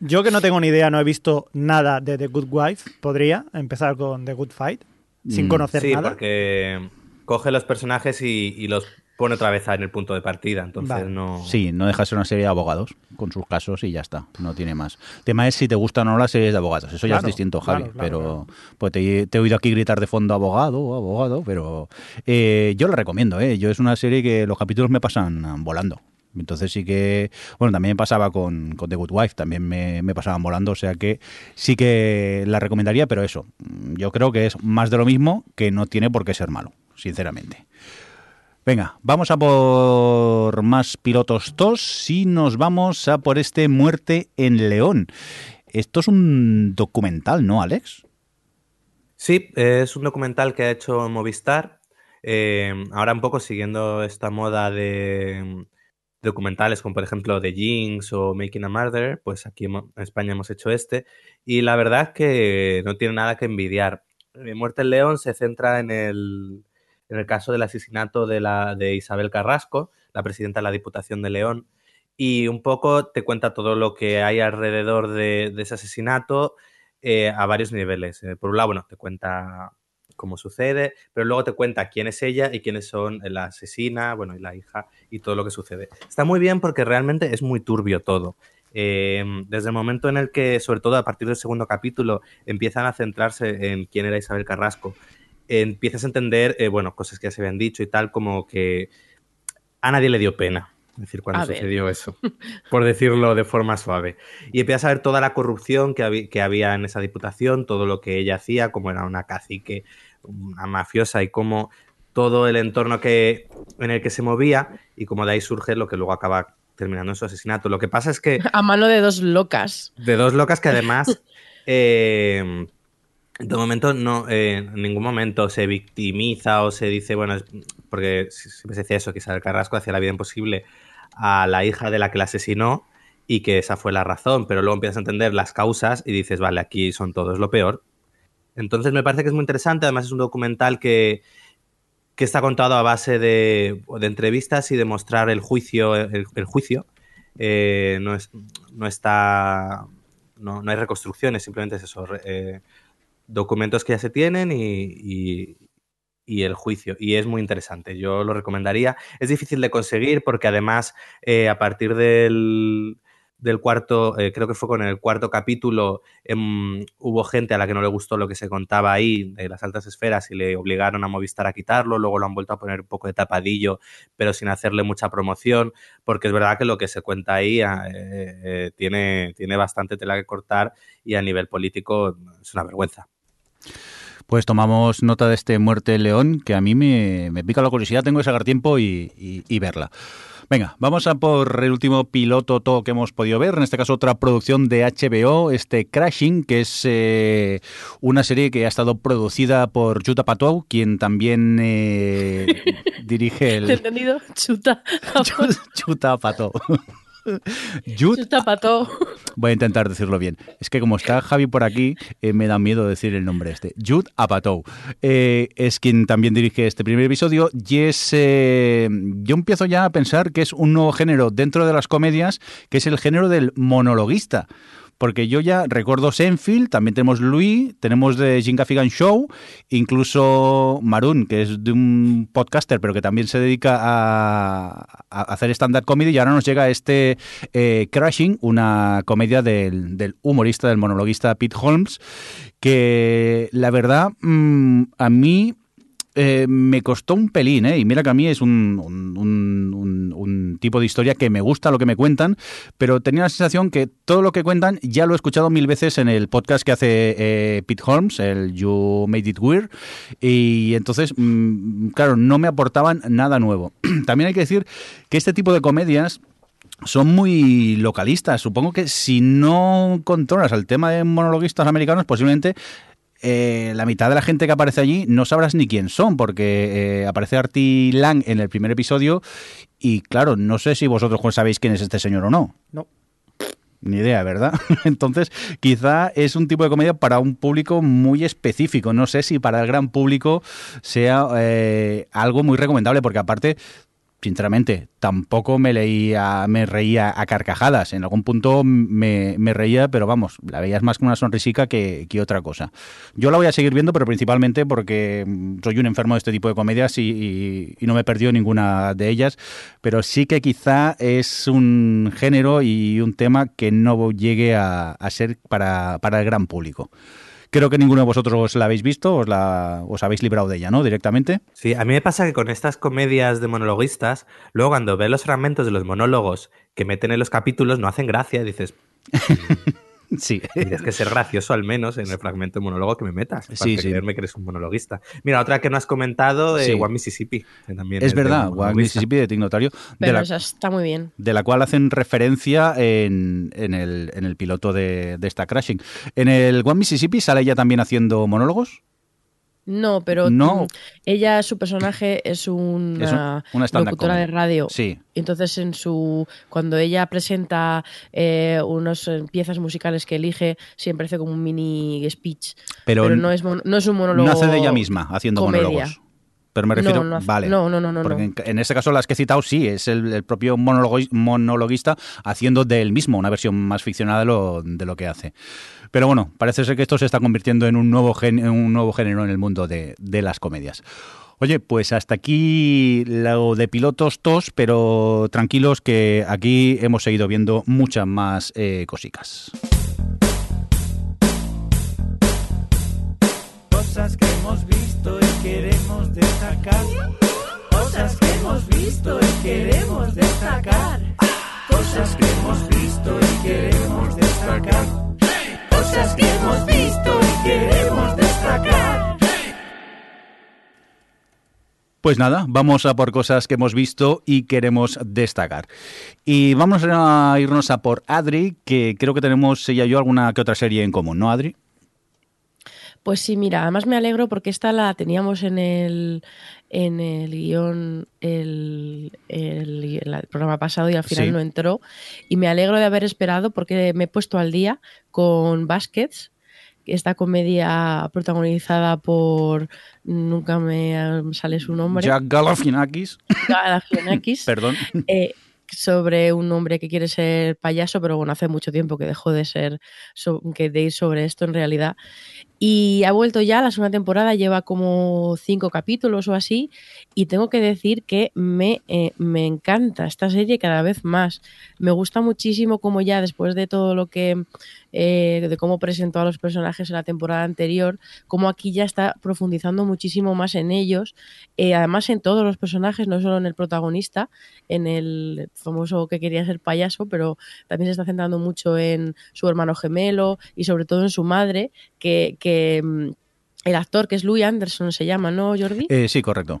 Yo que no tengo ni idea, no he visto nada de The Good Wife, podría empezar con The Good Fight sin conocer sí, nada. porque coge los personajes y, y, los pone otra vez en el punto de partida, entonces vale. no... Sí, no deja de ser una serie de abogados con sus casos y ya está, no tiene más. El tema es si te gustan o no las series de abogados, eso ya Claro, es distinto, Javi, claro, claro, pero claro. pues te, te he oído aquí gritar de fondo abogado, abogado, pero eh, yo la recomiendo, ¿eh? yo es una serie que los capítulos me pasan volando. Entonces sí que, bueno, también me pasaba con, con The Good Wife, también me, me, pasaban volando, o sea que sí que la recomendaría, pero eso, yo creo que es más de lo mismo que no tiene por qué ser malo, sinceramente. Venga, vamos a por más pilotos tos y nos vamos a por este Muerte en León. Esto es un documental, ¿no, Alex? Sí, es un documental que ha hecho Movistar. Eh, ahora un poco siguiendo esta moda de documentales como por ejemplo The Jinx o Making a Murder, pues aquí en España hemos hecho este y la verdad es que no tiene nada que envidiar. Eh, Muerte en León se centra en el, en el caso del asesinato de, la, de Isabel Carrasco, la presidenta de la Diputación de León, y un poco te cuenta todo lo que hay alrededor de, ese asesinato eh, a varios niveles. Eh, por un lado, bueno, te cuenta cómo sucede, pero luego te cuenta quién es ella y quiénes son la asesina, bueno, y la hija y todo lo que sucede. Está muy bien porque realmente es muy turbio todo. Eh, desde el momento en el que, sobre todo a partir del segundo capítulo, empiezan a centrarse en quién era Isabel Carrasco, empiezas a entender, eh, bueno, cosas que ya se habían dicho y tal, como que a nadie le dio pena. Es decir, cuando A ver. sucedió eso, por decirlo de forma suave. Y empiezas a ver toda la corrupción que, había, que había en esa diputación, todo lo que ella hacía, como era una cacique, una mafiosa y cómo todo el entorno que, en el que se movía y cómo de ahí surge lo que luego acaba terminando en su asesinato. Lo que pasa es que... A mano de dos locas. De dos locas que además... eh, todo momento, no, eh, en ningún momento se victimiza o se dice, bueno, porque siempre se decía eso, que Isabel Carrasco hacía la vida imposible a la hija de la que la asesinó y que esa fue la razón, pero luego empiezas a entender las causas y dices, vale, aquí son todos lo peor. Entonces me parece que es muy interesante, además es un documental que, que está contado a base de, de, entrevistas y de mostrar el juicio, el, el juicio. Eh, no, es, no está, no, no, hay reconstrucciones, simplemente es eso, eh, documentos que ya se tienen y, y, el juicio. Y es muy interesante, yo lo recomendaría. Es difícil de conseguir porque además eh, a partir del, del cuarto, eh, creo que fue con el cuarto capítulo, eh, hubo gente a la que no le gustó lo que se contaba ahí de las altas esferas y le obligaron a Movistar a quitarlo, luego lo han vuelto a poner un poco de tapadillo, pero sin hacerle mucha promoción, porque es verdad que lo que se cuenta ahí eh, tiene, tiene bastante tela que cortar y a nivel político es una vergüenza. Pues tomamos nota de este Muerte León, que a mí me, me pica la curiosidad, tengo que sacar tiempo y, y, y, verla. Venga, vamos a por el último piloto todo que hemos podido ver, en este caso otra producción de HBO, este Crashing, que es eh, una serie que ha estado producida por Chuta Patou, quien también eh, dirige el... ¿Te he entendido? Chuta. Chuta Patou. Jude Apatow. Voy a intentar decirlo bien. Es que como está Javi por aquí, eh, me da miedo decir el nombre este. Jude Apatow. Eh, es quien también dirige este primer episodio y es... eh, yo empiezo ya a pensar que es un nuevo género dentro de las comedias, que es el género del monologuista. Porque yo ya recuerdo Senfield, también tenemos Louis, tenemos de Jim Gaffigan Show, incluso Maroon, que es de un podcaster, pero que también se dedica a, a hacer stand-up comedy, y ahora nos llega este eh, Crashing, una comedia del, humorista, del monologuista Pete Holmes, que la verdad mm, a mí eh, me costó un pelín, ¿eh? Y mira que a mí es un- un- un- un tipo de historia que me gusta lo que me cuentan, pero tenía la sensación que todo lo que cuentan ya lo he escuchado mil veces en el podcast que hace eh, Pete Holmes, el You Made It Weird, y entonces, mm, claro, no me aportaban nada nuevo. También hay que decir que este tipo de comedias son muy localistas. Supongo que si no controlas el tema de monologuistas americanos, posiblemente eh, la mitad de la gente que aparece allí no sabrás ni quién son, porque eh, aparece Artie Lang en el primer episodio y claro, no sé si vosotros sabéis quién es este señor o no. No. Ni idea, ¿verdad? Entonces, quizá es un tipo de comedia para un público muy específico. No sé si para el gran público sea eh, algo muy recomendable, porque aparte, sinceramente, tampoco me leía, me reía a carcajadas. En algún punto me, reía, pero vamos, la veías más con una sonrisica que, que otra cosa. Yo la voy a seguir viendo, pero principalmente porque mm, soy un enfermo de este tipo de comedias y, no me he ninguna de ellas. Pero sí que quizá es un género y un tema que no llegue a, a ser para, para el gran público. Creo que ninguno de vosotros la habéis visto, os, la, os habéis librado de ella, ¿no? Directamente. Sí, a mí me pasa que con estas comedias de monologuistas, luego cuando ves los fragmentos de los monólogos que meten en los capítulos no hacen gracia, dices, Sí. tienes que ser gracioso al menos en el fragmento de monólogo que me metas, para Sí, sí. creerme que eres un monologuista. Mira, otra que no has comentado, de Sí. One Mississippi, que también Es de verdad, One. Mississippi de Tignotario, de Pero la, esa está muy bien. de la cual hacen referencia en, en el, en el piloto de, de esta Crashing. En el One Mississippi sale ella también haciendo monólogos. No, pero No. ella, su personaje es una, Es un- una stand-up locutora de radio. Sí. Entonces, en su cuando ella presenta eh, unas eh, piezas musicales que elige, siempre hace como un mini speech. Pero Pero, no, es mon- no es un monólogo. No hace de ella misma haciendo comedia. monólogos. Pero me refiero, No, no vale. no, no, no, no, Porque en, en este caso las que he citado sí, es el, el propio monologuista haciendo de él mismo una versión más ficcionada de lo, de lo que hace. Pero bueno, parece ser que esto se está convirtiendo en un nuevo, gen- en un nuevo género en el mundo de, de las comedias. Oye, pues hasta aquí lo de pilotos tos, pero tranquilos que aquí hemos seguido viendo muchas más eh, cosicas. Queremos destacar. Cosas que hemos visto y queremos destacar. Cosas que hemos visto y queremos destacar. Cosas que hemos visto y queremos destacar. Pues nada, vamos a por cosas que hemos visto y queremos destacar. Y vamos a irnos a por Adri, que creo que tenemos ella y yo alguna que otra serie en común, ¿no, Adri? Pues sí, mira, además me alegro porque esta la teníamos en el, en el guion el, el- el programa pasado y al final Sí. no entró. Y me alegro de haber esperado porque me he puesto al día con Baskets, esta comedia protagonizada por, nunca me sale su nombre, Jack Galifianakis, Galifianakis, perdón. eh, sobre un hombre que quiere ser payaso, pero bueno, hace mucho tiempo que dejó de ser, so- que de ir sobre esto en realidad. Y ha vuelto ya, la segunda temporada lleva como cinco capítulos o así, y tengo que decir que me, eh, me encanta esta serie cada vez más. Me gusta muchísimo como ya después de todo lo que, eh, de cómo presentó a los personajes en la temporada anterior, como aquí ya está profundizando muchísimo más en ellos, eh, además en todos los personajes, no solo en el protagonista, en el famoso que quería ser payaso, pero también se está centrando mucho en su hermano gemelo y sobre todo en su madre, que, que mm, el actor que es Louis Anderson se llama, ¿no, Jordi? Eh, sí, correcto.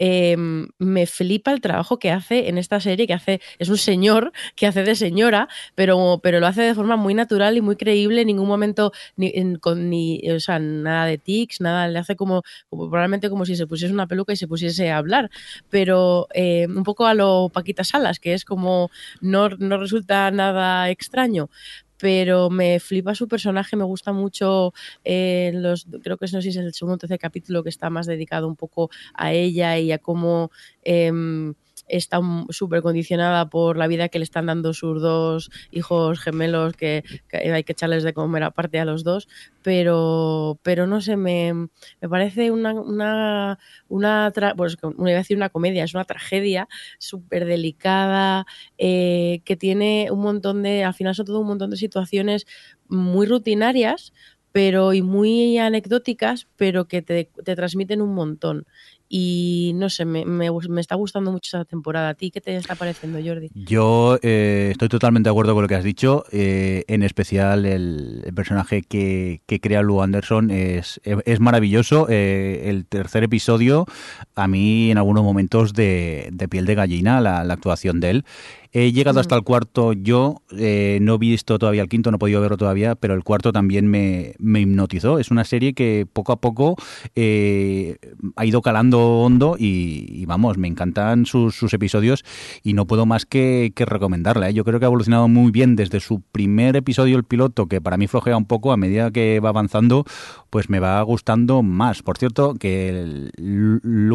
eh, me flipa el trabajo que hace en esta serie, que hace, es un señor que hace de señora, pero, pero lo hace de forma muy natural y muy creíble, en ningún momento ni, en- con ni, o sea, nada de tics, nada, le hace como, como probablemente como si se pusiese una peluca y se pusiese a hablar, pero eh, un poco a lo Paquita Salas, que es como no, no resulta nada extraño. Pero me flipa su personaje, me gusta mucho eh, los, creo que no sé si es el segundo o tercer capítulo que está más dedicado un poco a ella y a cómo em, está súper condicionada por la vida que le están dando sus dos hijos gemelos que, hay que echarles de comer aparte a los dos, pero, pero no sé, me, me parece una, una, una tra- pues, iba a decir una comedia, es una tragedia súper delicada, eh, que tiene un montón de, al final son todo un montón de situaciones muy rutinarias, pero y muy anecdóticas, pero que te, te transmiten un montón. Y no sé, me, me, me está gustando mucho esa temporada. ¿A ti qué te está pareciendo, Jordi? Yo eh, estoy totalmente de acuerdo con lo que has dicho. eh, en especial el, personaje que, que crea Lou Anderson es, es maravilloso. eh, el tercer episodio, a mí en algunos momentos de, piel de gallina, la actuación de él. He llegado hasta el cuarto yo, eh, no he visto todavía el quinto, no he podido verlo todavía, pero el cuarto también me, me hipnotizó. Es una serie que poco a poco eh, ha ido calando hondo y, y vamos, me encantan sus, sus episodios y no puedo más que, que recomendarla. ¿eh? Yo creo que ha evolucionado muy bien desde su primer episodio, el piloto, que para mí flojea un poco a medida que va avanzando, pues me va gustando más. Por cierto, que el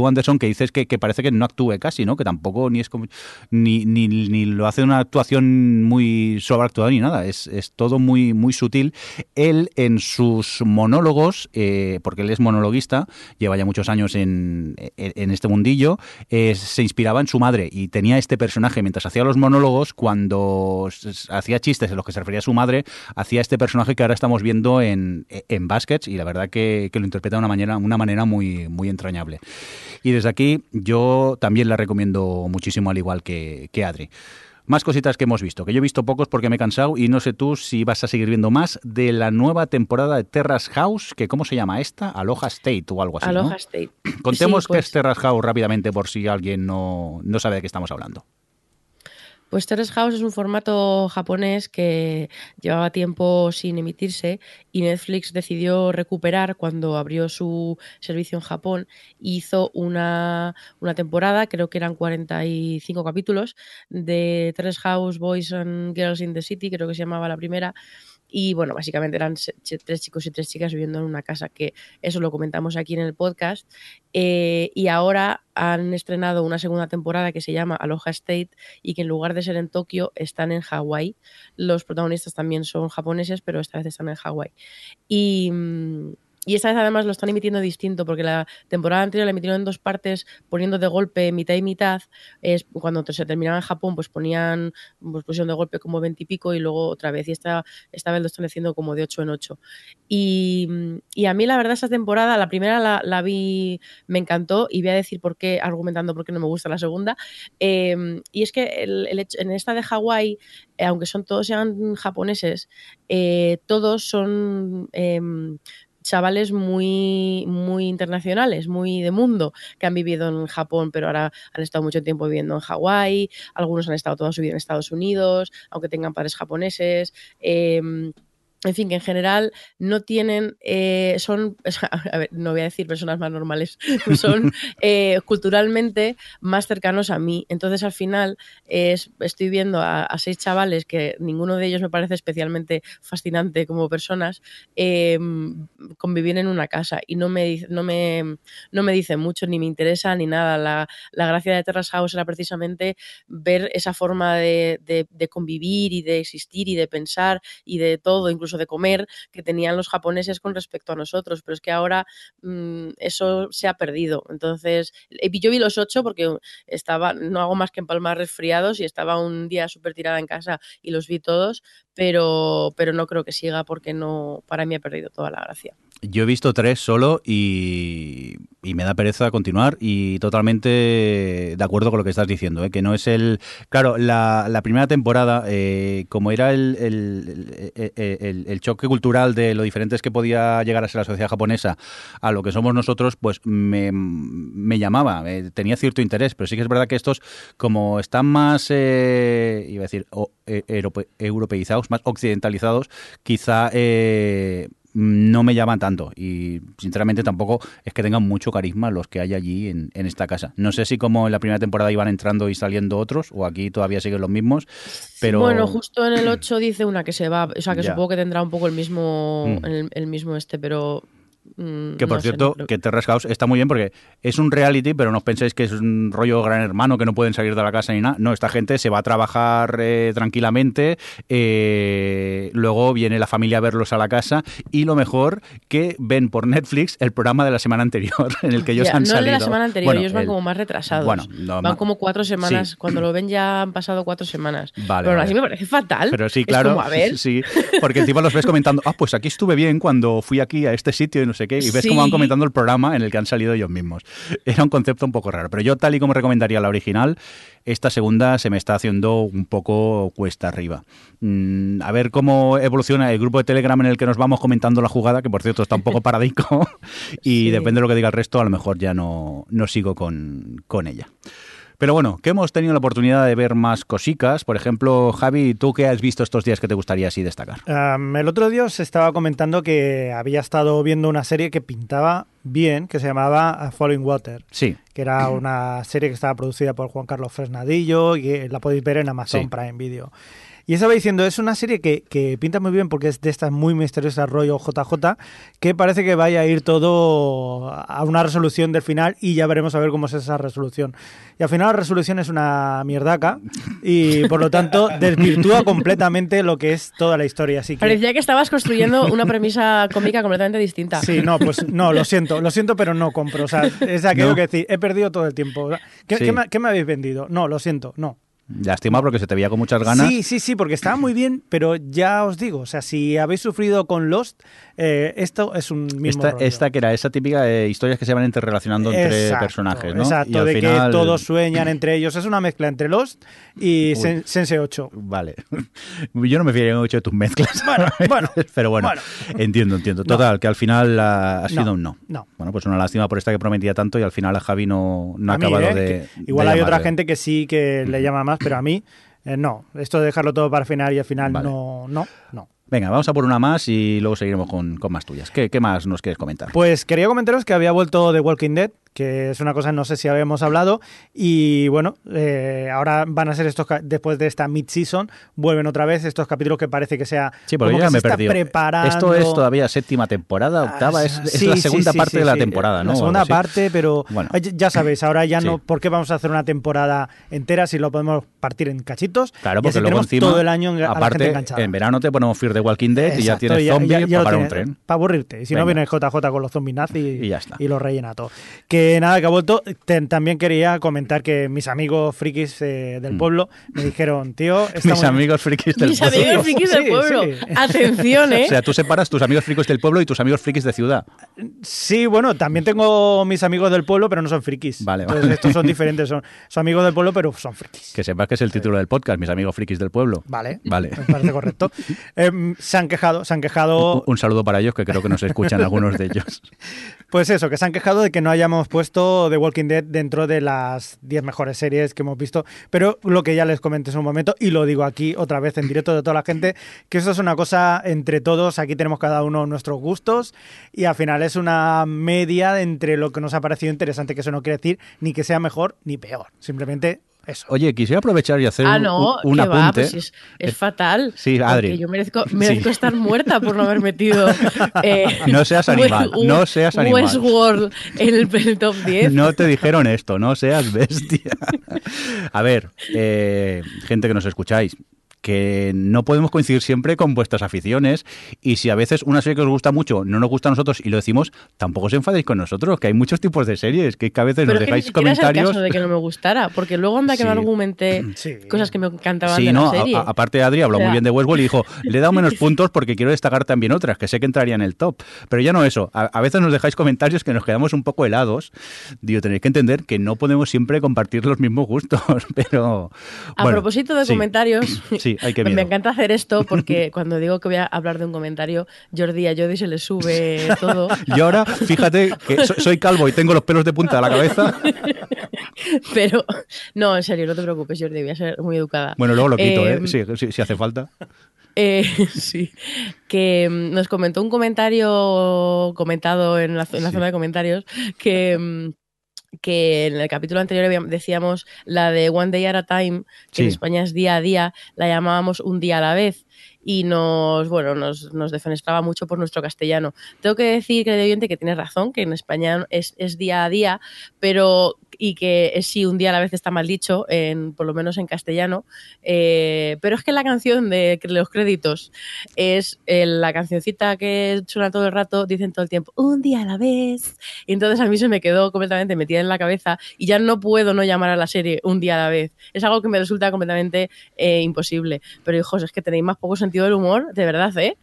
Anderson, que dices que, que parece que no actúe casi, ¿no? Que tampoco ni es como, ni, ni, ni lo hace una actuación muy sobreactuada ni nada. Es, es todo muy, muy sutil. Él en sus monólogos, eh, porque él es monologuista, lleva ya muchos años en, en, este mundillo, eh, se inspiraba en su madre y tenía este personaje mientras hacía los monólogos, cuando hacía chistes en los que se refería a su madre, hacía este personaje que ahora estamos viendo en, en Baskets y la verdad que, que lo interpreta de una manera, una manera muy, muy entrañable. Y desde aquí yo también la recomiendo muchísimo, al igual que, que Adri. Más cositas que hemos visto, que yo he visto pocos porque me he cansado y no sé tú si vas a seguir viendo más de la nueva temporada de Terrace House, que ¿cómo se llama esta? Aloha State o algo así, ¿no? Aloha State. Contemos Sí, qué pues- es Terrace House rápidamente por si alguien no, no sabe de qué estamos hablando. Pues Terrace House es un formato japonés que llevaba tiempo sin emitirse y Netflix decidió recuperar cuando abrió su servicio en Japón. Hizo una, una temporada, creo que eran 45 capítulos, de Terrace House Boys and Girls in the City, creo que se llamaba la primera. Y bueno, básicamente eran tres chicos y tres chicas viviendo en una casa, que eso lo comentamos aquí en el podcast. Eh, y ahora han estrenado una segunda temporada que se llama Aloha State y que en lugar de ser en Tokio están en Hawái. Los protagonistas también son japoneses, pero esta vez están en Hawái. Y, mm, y esta vez además lo están emitiendo distinto, porque la temporada anterior la emitieron en dos partes, poniendo de golpe mitad y mitad. Cuando se terminaba en Japón, pues ponían, pues pusieron de golpe como 20 y pico y luego otra vez. Y esta, esta vez lo están haciendo como de 8 en 8. Y, y a mí la verdad esta temporada, la primera la, vi, me encantó y voy a decir por qué, argumentando por qué no me gusta la segunda. Eh, y es que el hecho- en esta de Hawái, eh, aunque son todos sean japoneses, eh, todos son em, chavales muy, muy internacionales, muy de mundo, que han vivido en Japón, pero ahora han estado mucho tiempo viviendo en Hawái, algunos han estado toda su vida en Estados Unidos, aunque tengan padres japoneses. em, en fin, que en general no tienen, eh, son, a ver, no voy a decir personas más normales, son eh, culturalmente más cercanos a mí. Entonces, al final, es, estoy viendo a, a seis chavales que ninguno de ellos me parece especialmente fascinante como personas, eh, convivir en una casa y no me, no me, no me dice mucho, ni me interesa, ni nada. La, la gracia de Terrace House era precisamente ver esa forma de, de- de convivir y de existir y de pensar y de todo, incluso de comer, que tenían los japoneses con respecto a nosotros. Pero es que ahora mm, eso se ha perdido. Entonces, eh, yo vi los ocho porque estaba, no hago más que empalmar resfriados y estaba un día súper tirada en casa y los vi todos, pero, pero no creo que siga porque no, para mí ha perdido toda la gracia. Yo he visto tres solo y, me da pereza continuar y totalmente de acuerdo con lo que estás diciendo, ¿eh? que no es el... Claro, la, primera temporada, eh, como era el, el, el- choque cultural de lo diferentes que podía llegar a ser la sociedad japonesa a lo que somos nosotros, pues me, me llamaba, eh, tenía cierto interés, pero sí que es verdad que estos, como están más, eh, iba a decir, o- europe- europeizados, más occidentalizados, quizá... no me llaman tanto y sinceramente tampoco es que tengan mucho carisma los que hay allí en, en esta casa. No sé si como en la primera temporada iban entrando y saliendo otros o aquí todavía siguen los mismos, pero Bueno, justo en el 8 dice una que se va, o sea que Ya. supongo que tendrá un poco el mismo, Mm. el, el mismo este, pero... mm, que por no sé, cierto, no que Terrace House está muy bien porque es un reality, pero no os penséis que es un rollo gran hermano que no pueden salir de la casa ni nada. No, esta gente se va a trabajar eh, tranquilamente, eh, luego viene la familia a verlos a la casa y lo mejor que ven por Netflix el programa de la semana anterior en el que ellos han no salido. el de la semana anterior, Bueno, ellos van el- como más retrasados. Bueno, no, van como cuatro semanas. Sí. Cuando lo ven ya han pasado cuatro semanas. Vale, pero vale. así me parece fatal. Pero sí, Es claro. como, a ver, Sí, porque encima los ves comentando, ah, pues aquí estuve bien cuando fui aquí a este sitio y no sé qué, y ves cómo van Sí. comentando el programa en el que han salido ellos mismos. Era un concepto un poco raro, pero yo tal y como recomendaría la original, esta segunda se me está haciendo un poco cuesta arriba. Mm, a ver cómo evoluciona el grupo de Telegram en el que nos vamos comentando la jugada, que por cierto está un poco paradico, y Sí. depende de lo que diga el resto, a lo mejor ya no, no sigo con, con ella. Pero bueno, que hemos tenido la oportunidad de ver más cosicas. Por ejemplo, Javi, ¿tú qué has visto estos días que te gustaría así destacar? Um, el otro día os estaba comentando que había estado viendo una serie que pintaba bien, que se llamaba uh, Falling Water, Sí, que era una serie que estaba producida por Juan Carlos Fresnadillo y que la podéis ver en Amazon Sí. Prime Video. Y estaba diciendo, es una serie que, que pinta muy bien porque es de estas muy misteriosas rollo JJ, que parece que vaya a ir todo a una resolución del final y ya veremos a ver cómo es esa resolución. Y al final la resolución es una mierdaca y por lo tanto desvirtúa completamente lo que es toda la historia. Así que... parecía que estabas construyendo una premisa cómica completamente distinta. Sí, no, pues no, lo siento, lo siento, pero no compro. O sea, es aquello No. que decir, he perdido todo el tiempo. O sea, ¿Qué, Sí. qué me, qué me habéis vendido? No, lo siento, no. Lástima porque se te veía con muchas ganas. Sí, sí, sí, porque estaba muy bien, pero ya os digo, o sea, si habéis sufrido con Lost, eh, esto es un mismo esta, rollo. esta que era esa típica de historias que se van interrelacionando entre Exacto, personajes, ¿no? Exacto, Y al de final- que todos sueñan entre ellos. Es una mezcla entre Lost y. Sen- Sense 8. Vale. Yo no me fiaría mucho de tus mezclas. Bueno, bueno, Pero bueno, bueno. entiendo, entiendo. Total, que al final ha sido No, un no. no. Bueno, pues una lástima por esta que prometía tanto y al final a Javi no, no ha mí, acabado eh, de. igual de hay otra gente que sí que le llama más, pero a mí eh, no. Esto de dejarlo todo para el final y al final Vale. no, no, no. Venga, vamos a por una más y luego seguiremos con, con más tuyas. ¿Qué, qué más nos quieres comentar? Pues quería comentaros que había vuelto The Walking Dead, que es una cosa, no sé si habíamos hablado, y bueno, eh, ahora van a ser estos, después de esta mid-season, vuelven otra vez estos capítulos que parece que sea Sí, porque como yo ya que me he se está preparando. Esto es todavía séptima temporada, octava, Ah, es, es sí, la segunda sí, parte de la temporada, ¿no? La segunda parte, pero Bueno. ya sabéis, ahora ya no, ¿por qué vamos a hacer una temporada entera si lo podemos partir en cachitos? Claro, y porque así luego tenemos encima, todo el año a la gente aparte, enganchada. en verano te ponemos Fear the Walking Dead y ya tienes zombies para un tienes, tren. Para aburrirte. Y si no Venga. viene JJ con los zombies nazis Y ya está. y lo rellena todo. Que nada, que ha vuelto. También quería comentar que mis amigos frikis eh, del Mm. pueblo me dijeron, tío, Mis muy- amigos frikis del Mis pueblo. amigos frikis del pueblo. sí. Atención, ¿eh? O sea, tú separas tus amigos frikis del pueblo y tus amigos frikis de ciudad. Sí, bueno, también tengo mis amigos del pueblo, pero no son frikis. Vale, Entonces, vale. estos son diferentes. Son, son amigos del pueblo, pero son frikis. Que sepas que es el título del podcast, mis amigos frikis del pueblo. Vale. Vale. Me parece correcto. Em, se han quejado, se han Un, quejado. un saludo para ellos, que creo que nos escuchan algunos de ellos. Pues eso, que se han quejado de que no hayamos puesto The Walking Dead dentro de las 10 mejores series que hemos visto. Pero lo que ya les comenté en un momento, y lo digo aquí otra vez en directo de toda la gente, que esto es una cosa entre todos. Aquí tenemos cada uno nuestros gustos. Y al final es una media entre lo que nos ha parecido interesante, que eso no quiere decir ni que sea mejor ni peor. Simplemente eso. Oye, quisiera aprovechar y hacer Ah, un- no, un, un que va, apunte. pues es, es fatal. Sí, Adri. Yo merezco, merezco Sí. estar muerta por no haber metido. eh, No seas animal, no seas animal. Westworld en el, el top 10. No te dijeron esto, no seas bestia. A ver, eh, gente que nos escucháis, que no podemos coincidir siempre con vuestras aficiones y si a veces una serie que os gusta mucho no nos gusta a nosotros y lo decimos, tampoco os enfadéis con nosotros, que hay muchos tipos de series, que a veces Pero nos que dejáis comentarios. caso de que no me gustara, porque luego anda que Sí. me argumenté Sí. cosas que me encantaban Sí, de no, la a- serie. a- aparte Adri habló O sea- muy bien de Westworld y dijo, le he dado menos puntos porque quiero destacar también otras, que sé que entrarían en el top. Pero ya no eso, a, a veces nos dejáis comentarios que nos quedamos un poco helados. Digo, tenéis que entender que no podemos siempre compartir los mismos gustos, pero... A bueno, propósito de comentarios, Sí, hay que me encanta hacer esto porque cuando digo que voy a hablar de un comentario, Jordi a Jordi se le sube todo. Y ahora, fíjate que so- soy calvo y tengo los pelos de punta de la cabeza. Pero, no, en serio, no te preocupes, Jordi, voy a ser muy educada. Bueno, luego lo quito, ¿eh? Eh, Sí, sí, si hace falta. Eh, sí, que mm, nos comentó un comentario comentado en la, en la Sí. zona de comentarios que, mm, que en el capítulo anterior decíamos la de One Day at a Time, que en. España es día a día, la llamábamos un día a la vez y nos, bueno, nos, nos defenestraba mucho por nuestro castellano. Tengo que decir, querido oyente, que tienes razón, que en España es, es día a día, pero y que sí, un día a la vez está mal dicho, en, por lo menos en castellano, eh, pero es que la canción de los créditos es eh, la cancioncita que suena todo el rato, dicen todo el tiempo, un día a la vez. Entonces a mí se me quedó completamente metida en la cabeza y ya no puedo no llamar a la serie un día a la vez. Es algo que me resulta completamente eh, imposible. Pero hijos, es que tenéis más poco sentido del humor, de verdad, ¿eh?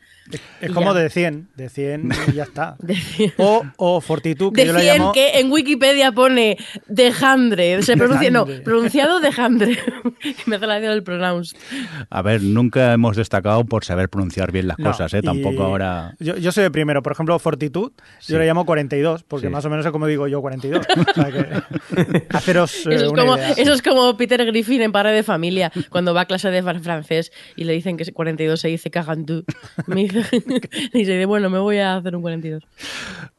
Es como ya. de 100, de 100 y ya está. Decir- O, o Fortitud, que yo lo Decían llamo... que en Wikipedia pone dejandre, se pronuncia, no, Dejandre. pronunciado dejandre, que me hace la idea del pronounced. A ver, nunca hemos destacado por saber pronunciar bien las No, cosas, ¿eh? y Tampoco ahora... Yo, yo soy el primero. Por ejemplo, Fortitud, Sí. yo le llamo 42, porque Sí. más o menos es como digo yo 42. O sea que, haceros eh, Eso es, una como, idea. eso es como Peter Griffin en Padre de Familia, cuando va a clase de fran- francés y le dicen que 42 se dice cagantú. Me y dice, bueno, me voy a hacer un 42.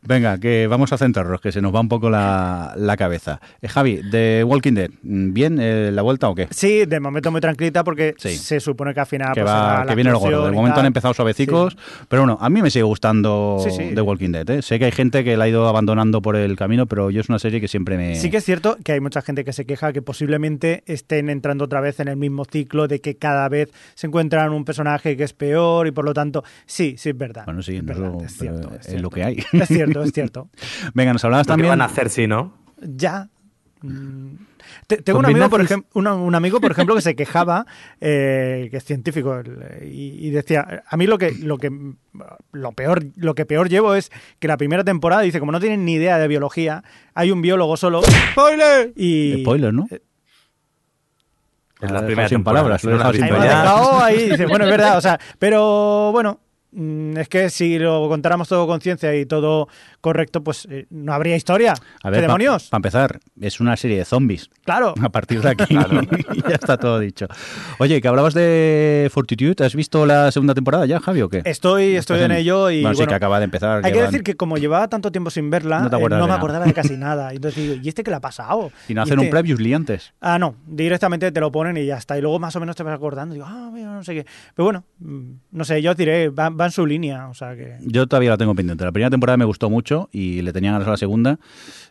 Venga, que vamos a centrarnos, que se nos va un poco la, la cabeza. Eh, Javi, de Walking Dead, ¿bien eh, la vuelta o qué? Sí, de momento muy tranquilita porque Sí. se supone que al final que pues, va, que viene el gordo. De momento han empezado suavecicos, pero bueno, a mí me sigue gustando Sí. The Walking Dead. ¿eh? Sé que hay gente que la ha ido abandonando por el camino, pero yo es una serie que siempre me... Sí que es cierto que hay mucha gente que se queja que posiblemente estén entrando otra vez en el mismo ciclo de que cada vez se encuentran un personaje que es peor y por lo tanto, sí, sí es verdad. Bueno, sí, es, no, verdad, es cierto, es lo que hay. Es cierto, es cierto. Venga, nos hablabas también... van a hacer si no. Ya. Mm. Te- Tengo un amigo, por ejemplo, un, un amigo, por ejemplo, que se quejaba, eh, que es científico, y, y decía, a mí lo que, lo que lo peor, lo que peor llevo es que la primera temporada dice, como no tienen ni idea de biología, hay un biólogo solo. ¡Spoiler! Y Spoiler, ¿no? En Lo la primera sin palabras, lo he dejado sin palabras. ya. dejado ahí, dice, bueno, es verdad, o sea, pero bueno, mm, es que si lo contáramos todo con ciencia y todo correcto, pues eh, no habría historia. A ver, ¿Qué para demonios? empezar, es una serie de zombies. Claro. A partir de aquí ya está todo dicho. Oye, que hablabas de Fortitude, ¿has visto la segunda temporada ya, Javi, o qué? Estoy, estoy en ello y Bueno, sí, que acaba de empezar. Hay que decir que como llevaba tanto tiempo sin verla, No eh, no me acordaba de casi nada. Y Entonces digo, ¿y este qué le ha pasado? Y no ¿Y hacen un este? previously antes. Ah, no, directamente te lo ponen y ya está. Y luego más o menos te vas acordando. Digo, ah, mira, no sé qué. Pero bueno, mm, no sé, yo os diré, va, va en su línea. O sea que. Yo todavía la tengo pendiente. La primera temporada me gustó mucho y le tenía ganas a la segunda,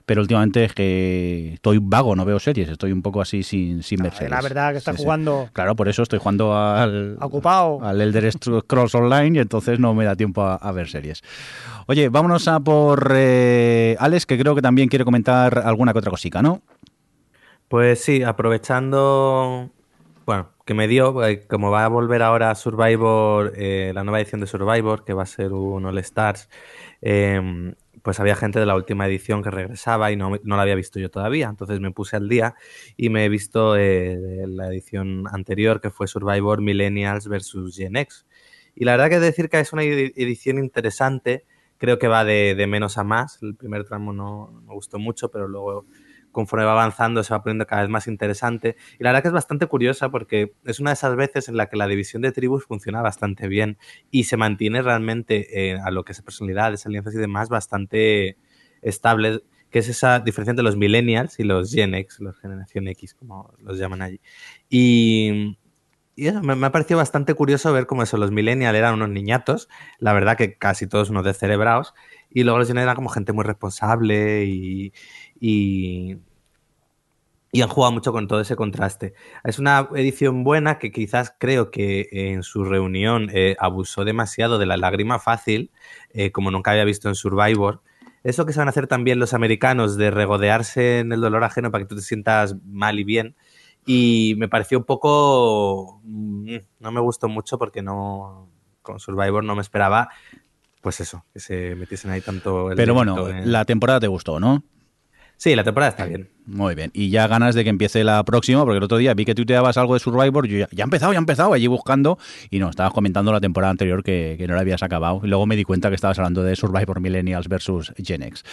pero últimamente es que estoy vago, no veo series, estoy un poco así sin, sin ver Ah, series. la verdad que Sí, sí. jugando Claro, por eso estoy jugando al, ocupado. al Elder Scrolls Online y entonces no me da tiempo a, a ver series. Oye, vámonos a por eh, Alex, que creo que también quiere comentar alguna que otra cosica, ¿no? Pues sí, aprovechando, bueno, que me dio, eh, como va a volver ahora Survivor, eh, la nueva edición de Survivor, que va a ser un All Stars, eh, pues había gente de la última edición que regresaba y no, no la había visto yo todavía. Entonces me puse al día y me he visto eh, la edición anterior, que fue Survivor Millennials versus Gen X. Y la verdad que decir que es una edi- edición interesante, creo que va de, de menos a más. El primer tramo no me gustó mucho, pero luego conforme va avanzando se va poniendo cada vez más interesante. Y la verdad que es bastante curiosa porque es una de esas veces en la que la división de tribus funciona bastante bien y se mantiene realmente eh, a lo que es personalidades, alianzas y demás bastante estable, que es esa diferencia entre los millennials y los Gen X, los generación X, como los llaman allí. Y, y eso, me, me ha parecido bastante curioso ver cómo eso, los millennials eran unos niñatos, la verdad que casi todos unos descerebrados, y luego los Gen eran como gente muy responsable y, y, y han jugado mucho con todo ese contraste. Es una edición buena que quizás creo que en su reunión eh, abusó demasiado de la lágrima fácil, eh, como nunca había visto en Survivor. Eso que saben hacer también los americanos de regodearse en el dolor ajeno para que tú te sientas mal y bien. Y me pareció un poco... mm, No me gustó mucho porque no... Con Survivor no me esperaba, pues eso, que se metiesen ahí tanto... el Pero bueno, en- la temporada te gustó, ¿no? Sí, la temporada está bien. Muy bien. Y ya ganas de que empiece la próxima, porque el otro día vi que tuiteabas algo de Survivor, yo ya, ya ha empezado, ya ha empezado, allí buscando, y no, estabas comentando la temporada anterior que, que no la habías acabado. Y luego me di cuenta que estabas hablando de Survivor Millennials versus Gen X.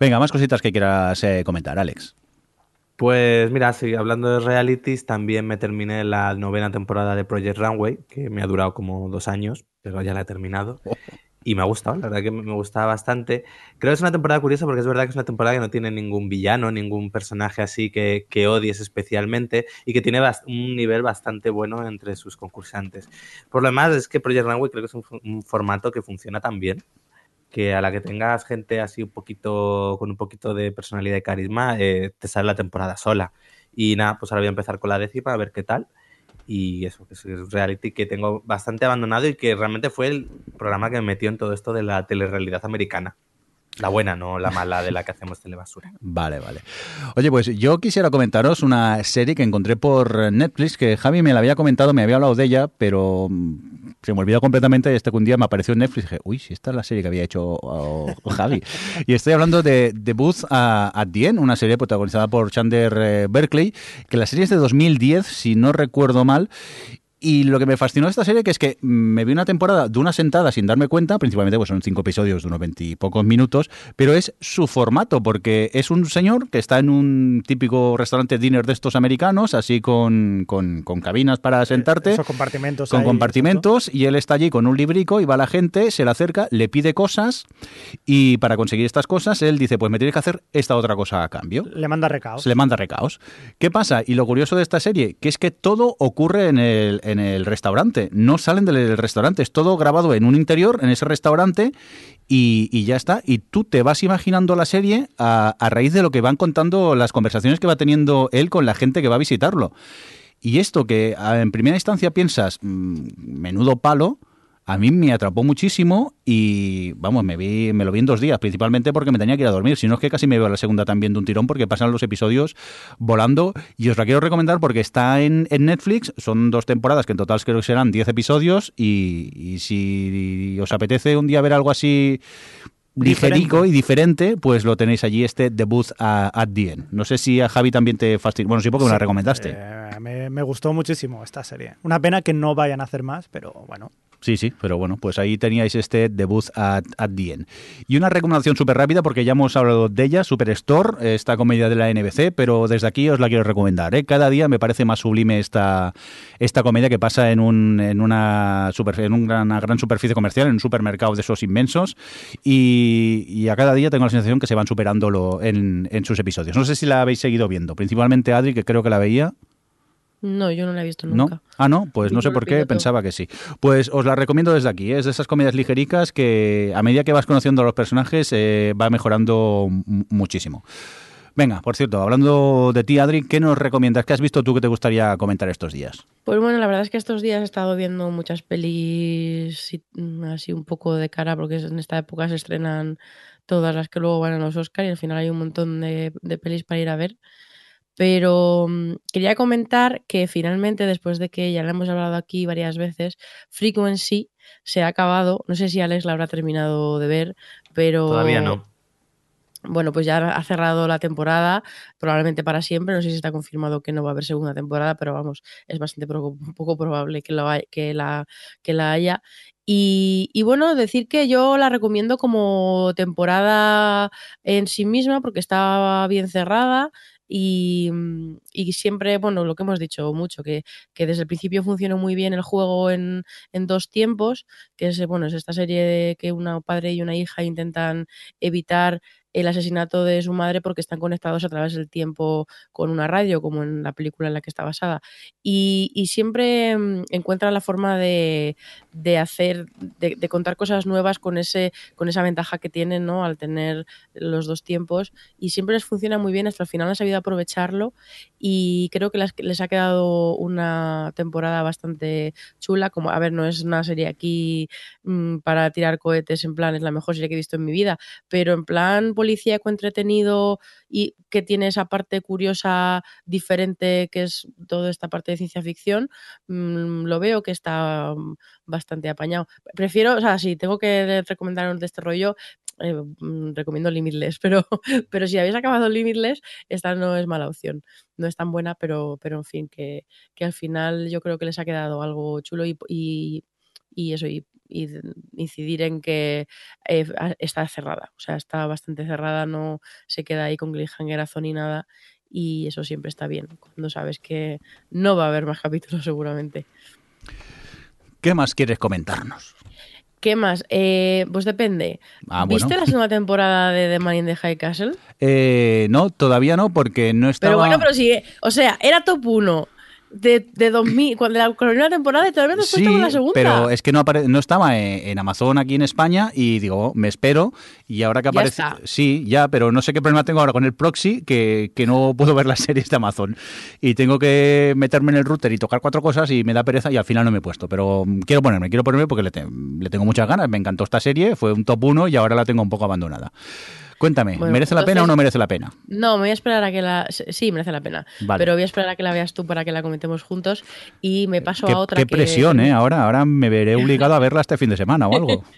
Venga, más cositas que quieras eh, comentar, Alex. Pues mira, sí, hablando de realities, también me terminé la novena temporada de Project Runway, que me ha durado como dos años, pero ya la he terminado. Y me ha gustado, la verdad que me gustaba bastante. Creo que es una temporada curiosa porque es verdad que es una temporada que no tiene ningún villano, ningún personaje así que, que odies especialmente y que tiene un nivel bastante bueno entre sus concursantes. Por lo demás, es que Project Runway creo que es un formato que funciona tan bien que a la que tengas gente así un poquito, con un poquito de personalidad y carisma, eh, te sale la temporada sola. Y nada, pues ahora voy a empezar con la décima a ver qué tal. Y eso, que es reality que tengo bastante abandonado y que realmente fue el programa que me metió en todo esto de la telerrealidad americana. La buena, no la mala de la que hacemos telebasura. Vale, vale. Oye, pues yo quisiera comentaros una serie que encontré por Netflix, que Javi me la había comentado, me había hablado de ella, pero mm, se me olvidó completamente. Este que un día me apareció en Netflix y dije, uy, si esta es la serie que había hecho oh, Javi. y estoy hablando de The Booth a- at the End, una serie protagonizada por Chandler eh, Berkeley, que la serie es de 2010, si no recuerdo mal. Y lo que me fascinó de esta serie que es que me vi una temporada de una sentada sin darme cuenta, principalmente pues son cinco episodios de unos veintipocos minutos, pero es su formato, porque es un señor que está en un típico restaurante dinner de estos americanos, así con, con, con cabinas para sentarte. Esos compartimentos. Con ahí, compartimentos y él está allí con un librico y va la gente, se le acerca, le pide cosas y para conseguir estas cosas él dice, pues me tienes que hacer esta otra cosa a cambio. Le manda recaos. Se le manda recaos. ¿Qué pasa? Y lo curioso de esta serie, que es que todo ocurre en el, en el restaurante. No salen del restaurante, es todo grabado en un interior, en ese restaurante, y, y ya está. Y tú te vas imaginando la serie a, a raíz de lo que van contando las conversaciones que va teniendo él con la gente que va a visitarlo. Y esto que a- en primera instancia piensas, "Mm, menudo palo, a mí me atrapó muchísimo y vamos, me vi, me lo vi en dos días, principalmente porque me tenía que ir a dormir. Si no es que casi me veo la segunda también de un tirón porque pasan los episodios volando. Y os la quiero recomendar porque está en, en Netflix, son dos temporadas que en total creo que serán 10 episodios. Y, y si os apetece un día ver algo así ligerico y diferente, pues lo tenéis allí, este debut a, at the End. No sé si a Javi también te fastidia. Bueno, sí, porque me la recomendaste. eh, me, me gustó muchísimo esta serie. Una pena que no vayan a hacer más, pero bueno. Sí, sí, pero bueno, pues ahí teníais este debut at, at the end. Y una recomendación súper rápida, porque ya hemos hablado de ella, Superstore, esta comedia de la NBC, pero desde aquí os la quiero recomendar. ¿eh? Cada día me parece más sublime esta, esta comedia que pasa en, un, en, una, super- en una gran, gran superficie comercial, en un supermercado de esos inmensos, y, a cada día tengo la sensación que se van superando lo- en, en sus episodios. No sé si la habéis seguido viendo, principalmente Adri, que creo que la veía. No, yo no la he visto ¿No? nunca. Ah, no, pues no sé por qué, pensaba que sí. Pues os la recomiendo desde aquí, ¿eh? es de esas comedias ligericas que a medida que vas conociendo a los personajes eh, va mejorando muchísimo. Venga, por cierto, hablando de ti, Adri, ¿qué nos recomiendas? ¿Qué has visto tú que te gustaría comentar estos días? Pues bueno, la verdad es que estos días he estado viendo muchas pelis mm, así un poco de cara, porque en esta época se estrenan todas las que luego van a los Oscar y al final hay un montón de, de pelis para ir a ver. Pero mm, quería comentar que finalmente, después de que ya lo hemos hablado aquí varias veces, Frequency se ha acabado. No sé si Alex la habrá terminado de ver, pero. Todavía no. Bueno, pues ya ha cerrado la temporada, probablemente para siempre. No sé si está confirmado que no va a haber segunda temporada, pero vamos, es bastante pro- poco probable que, lo que, la, que la haya. Y, y bueno, decir que yo la recomiendo como temporada en sí misma porque está bien cerrada y, mm, y siempre, bueno, lo que hemos dicho mucho, que, que desde el principio funcionó muy bien el juego en, en dos tiempos, que es, bueno, es esta serie de que una padre y una hija intentan evitar el asesinato de su madre porque están conectados a través del tiempo con una radio, como en la película en la que está basada. Y, y siempre mm, encuentra la forma de, de hacer, de, de contar cosas nuevas con, ese, con esa ventaja que tienen, ¿no? Al tener los dos tiempos. Y siempre les funciona muy bien, hasta el final han sabido aprovecharlo. Y creo que les, les ha quedado una temporada bastante chula. Como, a ver, no es una serie aquí mm, para tirar cohetes, en plan, es la mejor serie que he visto en mi vida, pero en plan policíaco entretenido y que tiene esa parte curiosa diferente que es toda esta parte de ciencia ficción, mm, lo veo que está mm, bastante apañado. Prefiero, o sea, si tengo que recomendaros de este rollo, eh, mm, recomiendo Limitless, pero, pero si habéis acabado Limitless, esta no es mala opción. No es tan buena, pero, pero en fin, que, que al final yo creo que les ha quedado algo chulo y, y, eso, incidir en que eh, está cerrada. O sea, está bastante cerrada, no se queda ahí con cliffhangerazo ni nada. Y eso siempre está bien, cuando sabes que no va a haber más capítulos seguramente. ¿Qué más quieres comentarnos? ¿Qué más? Eh, pues depende. Ah, bueno. ¿Viste la segunda temporada de The Man in the High Castle? Eh, no, todavía no, porque no estaba... Pero bueno, pero sí, o sea, era top 1 de, de 2000, cuando la primera temporada y todavía no has Sí, con la segunda. pero es que no, apare- no estaba en, en Amazon aquí en España y digo, me espero y ahora que aparece... Sí, ya, pero no sé qué problema tengo ahora con el proxy que, que no puedo ver las series de Amazon y tengo que meterme en el router y tocar cuatro cosas y me da pereza y al final no me he puesto, pero mm, quiero ponerme, quiero ponerme porque le, te- le tengo muchas ganas, me encantó esta serie, fue un top 1 y ahora la tengo un poco abandonada. Cuéntame, Bueno, ¿merece la pena o entonces- no merece la pena? No, me voy a esperar a que la. Sí, merece la pena. Vale. Pero voy a esperar a que la veas tú para que la comentemos juntos. Y me paso Qué, a otra. qué que- presión, ¿eh? Ahora, ahora me veré obligado a verla este fin de semana o algo.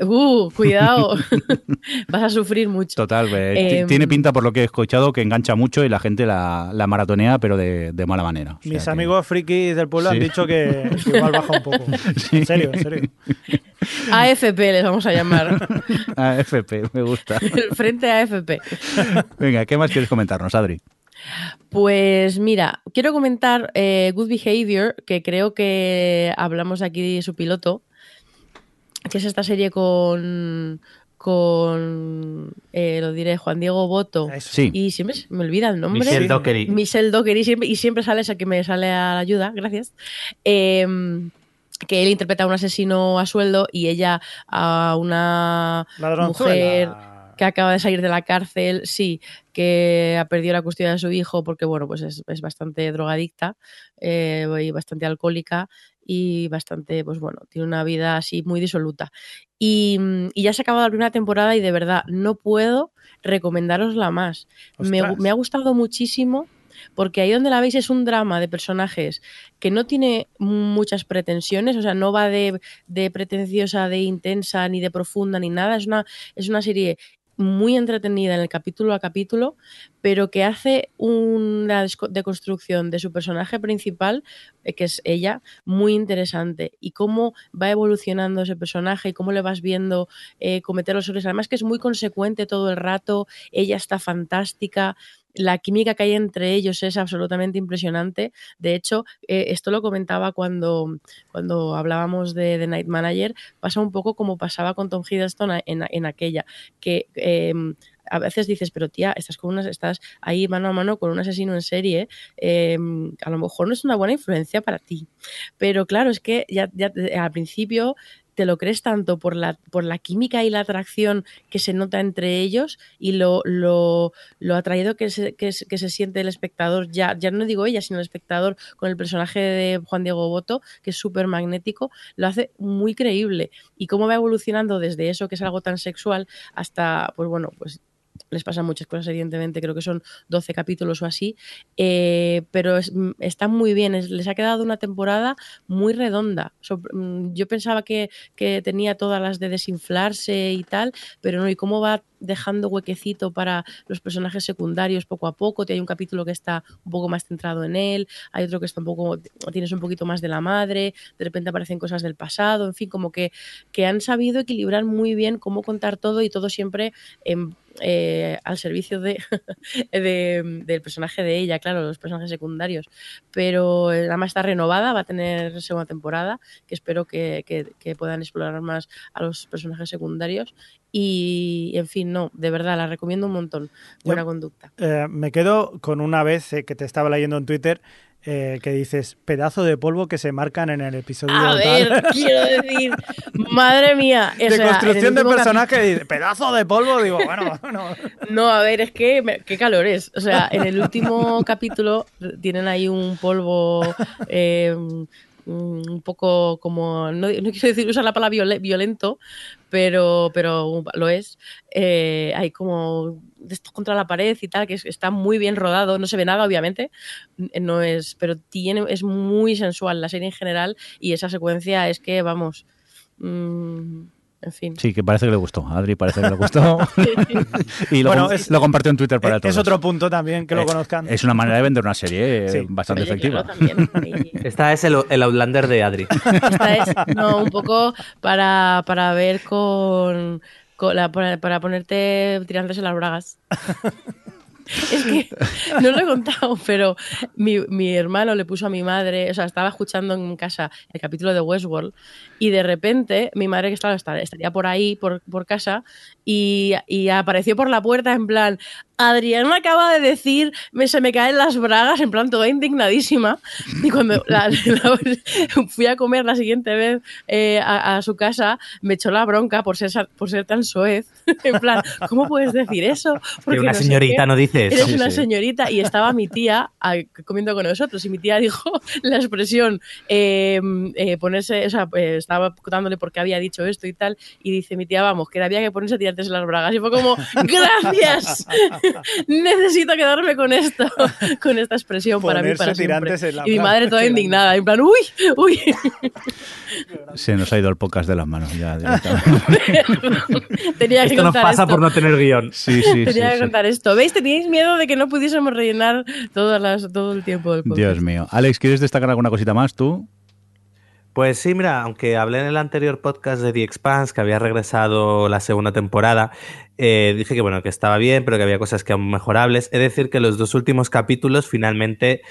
Uh, cuidado. Vas a sufrir mucho. Total, eh, ti- tiene pinta por lo que he escuchado que engancha mucho y la gente la, la maratonea, pero de, de mala manera. O sea Mis que- amigos frikis del pueblo Sí. han dicho que, que igual baja un poco. En serio, en serio. AFP les vamos a llamar. AFP, me gusta. El Frente AFP. Venga, ¿qué más quieres comentarnos, Adri? Pues mira, quiero comentar eh, Good Behavior, que creo que hablamos aquí de su piloto, que es esta serie con, con eh, lo diré, Juan Diego Boto. Sí, Y siempre se me olvida el nombre. Michelle. Dockery. Michelle Dockery y siempre, y siempre sale esa que me sale a la ayuda, gracias. Eh, que él interpreta a un asesino a sueldo y ella a una mujer que acaba de salir de la cárcel, sí, que ha perdido la custodia de su hijo porque, bueno, pues es, es bastante drogadicta eh, y bastante alcohólica y bastante, pues bueno, tiene una vida así muy disoluta. Y, y ya se ha acabado la primera temporada y de verdad no puedo recomendarosla más. Me ha gustado muchísimo porque ahí donde la veis es un drama de personajes que no tiene muchas pretensiones, o sea, no va de, de pretenciosa, de intensa, ni de profunda, ni nada. Es una, es una serie muy entretenida en el capítulo a capítulo, pero que hace una deconstrucción de su personaje principal, eh, que es ella, muy interesante. Y cómo va evolucionando ese personaje y cómo le vas viendo eh, cometer los errores. Además que es muy consecuente todo el rato, ella está fantástica. La química que hay entre ellos es absolutamente impresionante. De hecho, eh, esto lo comentaba cuando, cuando hablábamos de The Night Manager. Pasa un poco como pasaba con Tom Hiddleston en, en aquella, que eh, a veces dices, pero tía, estás, con unas, estás ahí mano a mano con un asesino en serie, eh, a lo mejor no es una buena influencia para ti. Pero claro, es que ya, ya al principio te lo crees tanto por la, por la química y la atracción que se nota entre ellos y lo, lo, lo atraído que se, que, que se siente el espectador, ya, ya no digo ella, sino el espectador con el personaje de Juan Diego Boto, que es súper magnético, lo hace muy creíble. Y cómo va evolucionando desde eso, que es algo tan sexual, hasta, pues bueno, pues les pasan muchas cosas, evidentemente, creo que son 12 capítulos o así, eh, pero mm, está muy bien, es- les ha quedado una temporada muy redonda. Mm, yo pensaba que, que tenía todas las de desinflarse y tal, pero no, y cómo va dejando huequecito para los personajes secundarios poco a poco, hay un capítulo que está un poco más centrado en él, hay otro que está un poco, tienes un poquito más de la madre, de repente aparecen cosas del pasado, en fin, como que, que han sabido equilibrar muy bien cómo contar todo y todo siempre eh, al servicio de, de- del personaje de ella, claro, los personajes secundarios. Pero eh, además está renovada, va a tener segunda temporada, que espero que- que puedan explorar más a los personajes secundarios. Y, en fin, no, de verdad, la recomiendo un montón. Buena Yo- conducta. Eh, me quedo con una vez eh, que te estaba leyendo en Twitter eh, que dices pedazo de polvo que se marcan en el episodio A tal". ver, quiero decir, madre mía. de sea, construcción de personaje dice, pedazo de polvo digo bueno, bueno. No, a ver, es que me- qué calor es. O sea, en el último capítulo tienen ahí un polvo un poco como, no, no quiero decir usar la palabra viole- violento, pero, pero lo es. Eh, hay como esto contra la pared y tal, que es- está muy bien rodado. No se ve nada, obviamente, no es, pero tiene, es muy sensual la serie en general y esa secuencia es que, vamos, mm, en fin. Sí, que parece que le gustó. A Adri parece que le gustó. y lo, Bueno, com- es- lo compartió en Twitter para es, todos. es otro punto también que lo conozcan. Es una manera de vender una serie Sí. bastante Oye, efectiva. claro, también. Ahí- Esta es el, el Outlander de Adri. Esta es no, un poco para, para ver con, con la- para, para ponerte tirantes en las bragas. Es que no lo he contado, pero mi, mi hermano le puso a mi madre, o sea, estaba escuchando en casa el capítulo de Westworld y de repente mi madre que estaba, estaría por ahí, por, por casa, y, y apareció por la puerta en plan, Adrián me acaba de decir, me, se me caen las bragas, en plan toda indignadísima. Y cuando la- la- fui a comer la siguiente vez eh, a, a su casa, me echó la bronca por ser, por ser tan soez. En plan, ¿cómo puedes decir eso? Que Porque una no señorita no dice Eres Sí, una sí. señorita y estaba mi tía comiendo con nosotros y mi tía dijo la expresión eh, eh, ponerse, o sea, eh, estaba contándole por qué había dicho esto y tal y dice mi tía, vamos, que había que ponerse tirantes en las bragas y fue como, gracias, necesito quedarme con esto, con esta expresión para mí, para siempre. en Y mi madre toda indignada, en plan, uy, uy, Se nos ha ido el podcast de las manos ya tenía que Esto nos contar pasa esto. por no tener guion. Sí, sí, sí, Tenía que sí. contar esto. ¿Veis? Miedo de que no pudiésemos rellenar todas las, todo el tiempo del podcast. Dios mío. Alex, ¿quieres destacar alguna cosita más tú? Pues sí, mira, aunque hablé en el anterior podcast de The Expanse, que había regresado la segunda temporada, eh, dije que bueno, que estaba bien, pero que había cosas que aún mejorables. Es decir, que los dos últimos capítulos finalmente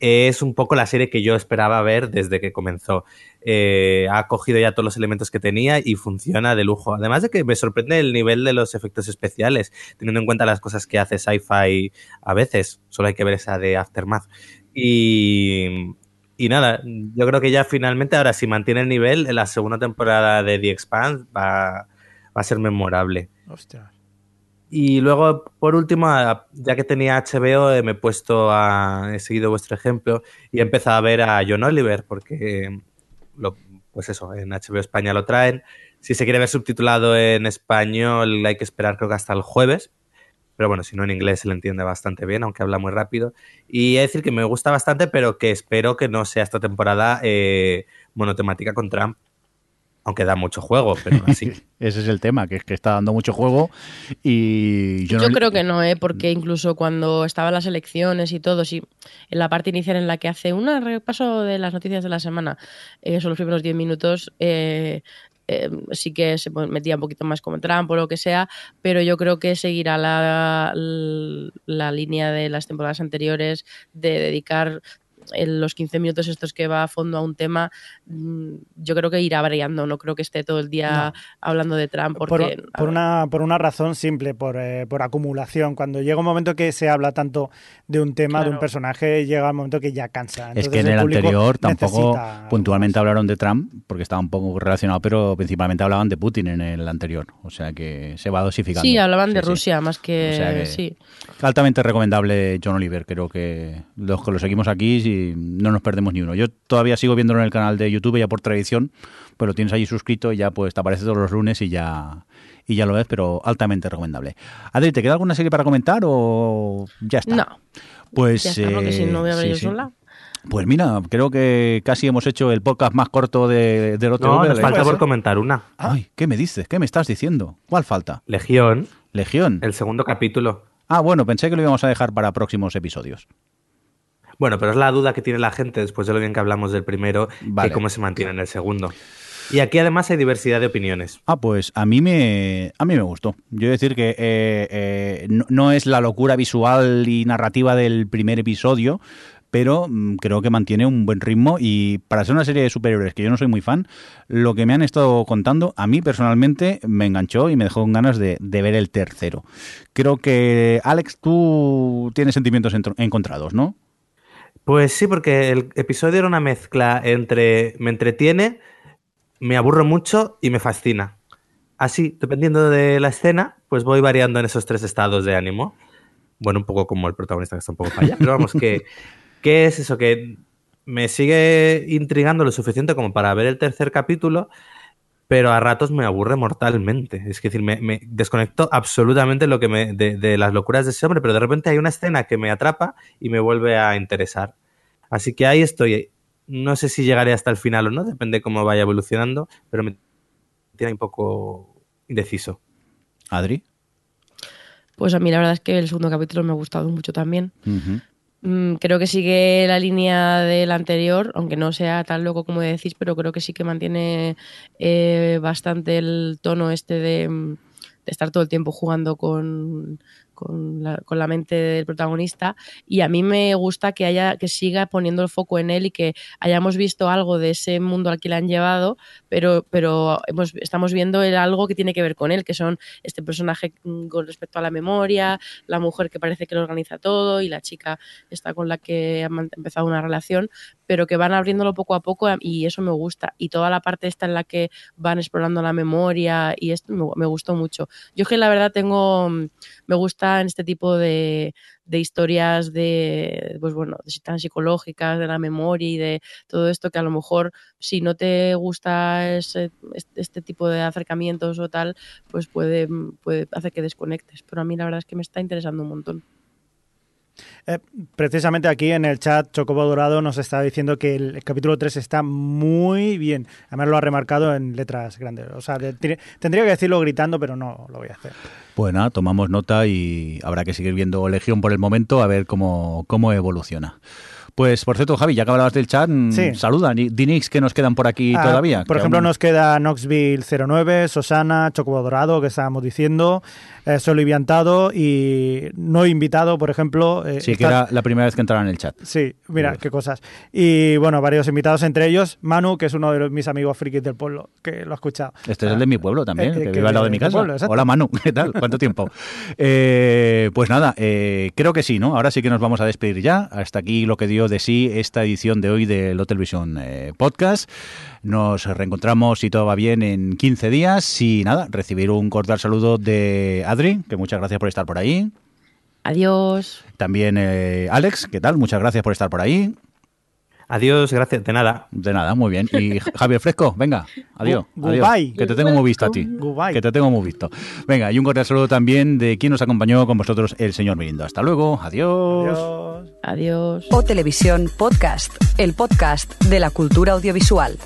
es un poco la serie que yo esperaba ver desde que comenzó. Eh, ha cogido ya todos los elementos que tenía y funciona de lujo. Además de que me sorprende el nivel de los efectos especiales, teniendo en cuenta las cosas que hace Sci-Fi a veces. Solo hay que ver esa de Aftermath. Y, y nada, yo creo que ya finalmente, ahora si mantiene el nivel, en la segunda temporada de The Expanse va, va a ser memorable. Ostras. Y luego, por último, ya que tenía HBO, eh, me he puesto a. He seguido vuestro ejemplo y he empezado a ver a John Oliver, porque. Pues eso, en HBO España lo traen. Si se quiere ver subtitulado en español, hay que esperar, creo que hasta el jueves. Pero bueno, si no en inglés se le entiende bastante bien, aunque habla muy rápido. Y he de decir que me gusta bastante, pero que espero que no sea esta temporada eh, monotemática con Trump. Aunque da mucho juego, pero así. Ese es el tema, que es que está dando mucho juego y yo, Yo, no- creo que no, ¿eh? porque incluso cuando estaban las elecciones y todo, sí, en la parte inicial en la que hace un repaso de las noticias de la semana, eh, son los primeros 10 minutos, eh, eh, sí que se metía un poquito más como Trump o lo que sea, pero yo creo que seguirá la, la línea de las temporadas anteriores de dedicar en los 15 minutos estos que va a fondo a un tema, mm, yo creo que irá variando, no creo que esté todo el día hablando de Trump Por, porque... por una, por una razón simple, por, eh, por acumulación. Cuando llega un momento que se habla tanto de un tema, de un personaje, llega un momento que ya cansa. Es que en el anterior tampoco necesita puntualmente hablaron de Trump, porque estaba un poco relacionado, pero principalmente hablaban de Putin en el anterior. O sea que se va dosificando. Sí, hablaban de Sí. Rusia más que, O sea que- sí. Altamente recomendable John Oliver, creo que los que lo seguimos aquí no nos perdemos ni uno. Yo todavía sigo viéndolo en el canal de YouTube ya por tradición, pues lo tienes ahí suscrito y ya pues te aparece todos los lunes y ya y ya lo ves, pero altamente recomendable. Adri, ¿te queda alguna serie para comentar o ya está? No, Pues ya está, porque si no voy a ver eh, yo sí, sola. Pues mira, creo que casi hemos hecho el podcast más corto de, del OTV. No, de nos falta por comentar una. Ay, ¿qué me dices? ¿Qué me estás diciendo? ¿Cuál falta? Legión, Legión. el segundo capítulo. Ah, bueno, pensé que lo íbamos a dejar para próximos episodios. Bueno, pero es la duda que tiene la gente después de lo bien que hablamos del primero Vale. y cómo se mantiene en el segundo. Y aquí además hay diversidad de opiniones. Ah, pues a mí me, a mí me gustó. Yo decir que eh, eh, no, no es la locura visual y narrativa del primer episodio, pero mm, creo que mantiene un buen ritmo y para ser una serie de superhéroes que yo no soy muy fan, lo que me han estado contando a mí personalmente me enganchó y me dejó con ganas de, de ver el tercero. Creo que, Alex, tú tienes sentimientos encontrados, ¿no? Pues sí, porque el episodio era una mezcla entre me entretiene, me aburro mucho y me fascina. Así, dependiendo de la escena, pues voy variando en esos tres estados de ánimo. Bueno, un poco como el protagonista que está un poco para allá. Pero vamos, que, ¿qué es eso? Que me sigue intrigando lo suficiente como para ver el tercer capítulo, pero a ratos me aburre mortalmente. Es decir, me, me desconecto absolutamente lo que me, de, de las locuras de ese hombre, pero de repente hay una escena que me atrapa y me vuelve a interesar. Así que ahí estoy. No sé si llegaré hasta el final o no, depende cómo vaya evolucionando, pero me tiene un poco indeciso. Adri. Pues a mí la verdad es que el segundo capítulo me ha gustado mucho también. Creo que sigue la línea del anterior, aunque no sea tan loco como decís, pero creo que sí que mantiene eh, bastante el tono este de, mm, de estar todo el tiempo jugando con, con, la, con la mente del protagonista. Y a mí me gusta que haya, que siga poniendo el foco en él y que hayamos visto algo de ese mundo al que le han llevado, pero, pero hemos, estamos viendo el algo que tiene que ver con él, que son este personaje con respecto a la memoria, la mujer que parece que lo organiza todo y la chica esta con la que han empezado una relación, pero que van abriéndolo poco a poco y eso me gusta. Y toda la parte esta en la que van explorando la memoria y esto me, me gustó mucho. Yo que la verdad tengo, me gusta en este tipo de, de historias de, pues bueno, de, tan psicológicas, de la memoria y de todo esto que a lo mejor si no te gusta ese- este, este tipo de acercamientos o tal, pues puede, puede hacer que desconectes. Pero a mí la verdad es que me está interesando un montón. Eh, precisamente aquí en el chat Chocobo Dorado nos está diciendo que el capítulo 3 está muy bien. Además lo ha remarcado en letras grandes. O sea, tendría que decirlo gritando, pero no lo voy a hacer. Pues nada, tomamos nota y habrá que seguir viendo Legión por el momento a ver cómo, cómo evoluciona. Pues, por cierto, Javi, ya que hablabas del chat, mm, Sí. saluda. Di Dinix que nos quedan por aquí Ah, todavía. Por ejemplo, aún- nos queda Knoxville 09, Susana, Chocobo Dorado, que estábamos diciendo, eh, Soliviantado y no invitado, por ejemplo. eh, Sí, que era la primera vez que entraba en el chat. Sí, mira, qué cosas. Y bueno, varios invitados, entre ellos Manu, que es uno de los- mis amigos frikis del pueblo, que lo ha escuchado. Este es el de mi pueblo también, Eh, que vive al lado de mi casa. pueblo. Hola Manu, ¿qué tal? ¿Cuánto tiempo? Eh, pues nada, creo que sí, ¿no? Ahora sí que nos vamos a despedir ya. Hasta aquí lo que dio de sí esta edición de hoy del Hotel Vision eh, Podcast. Nos reencontramos, si todo va bien, en 15 días. Y nada, recibir un cordial saludo de Adri, que muchas gracias por estar por ahí. Adiós. También eh, Alex, ¿qué tal? Muchas gracias por estar por ahí. Adiós, gracias, de nada. De nada, muy bien. Y Javier Fresco, venga, adiós. Adiós. goodbye. Que te tengo muy visto a ti. Goodbye. Que te tengo muy visto. Venga, y un cordial saludo también de quien nos acompañó con vosotros, el señor Mirindo. Hasta luego, adiós. Adiós. Adiós. O Televisión Podcast, el podcast de la cultura audiovisual.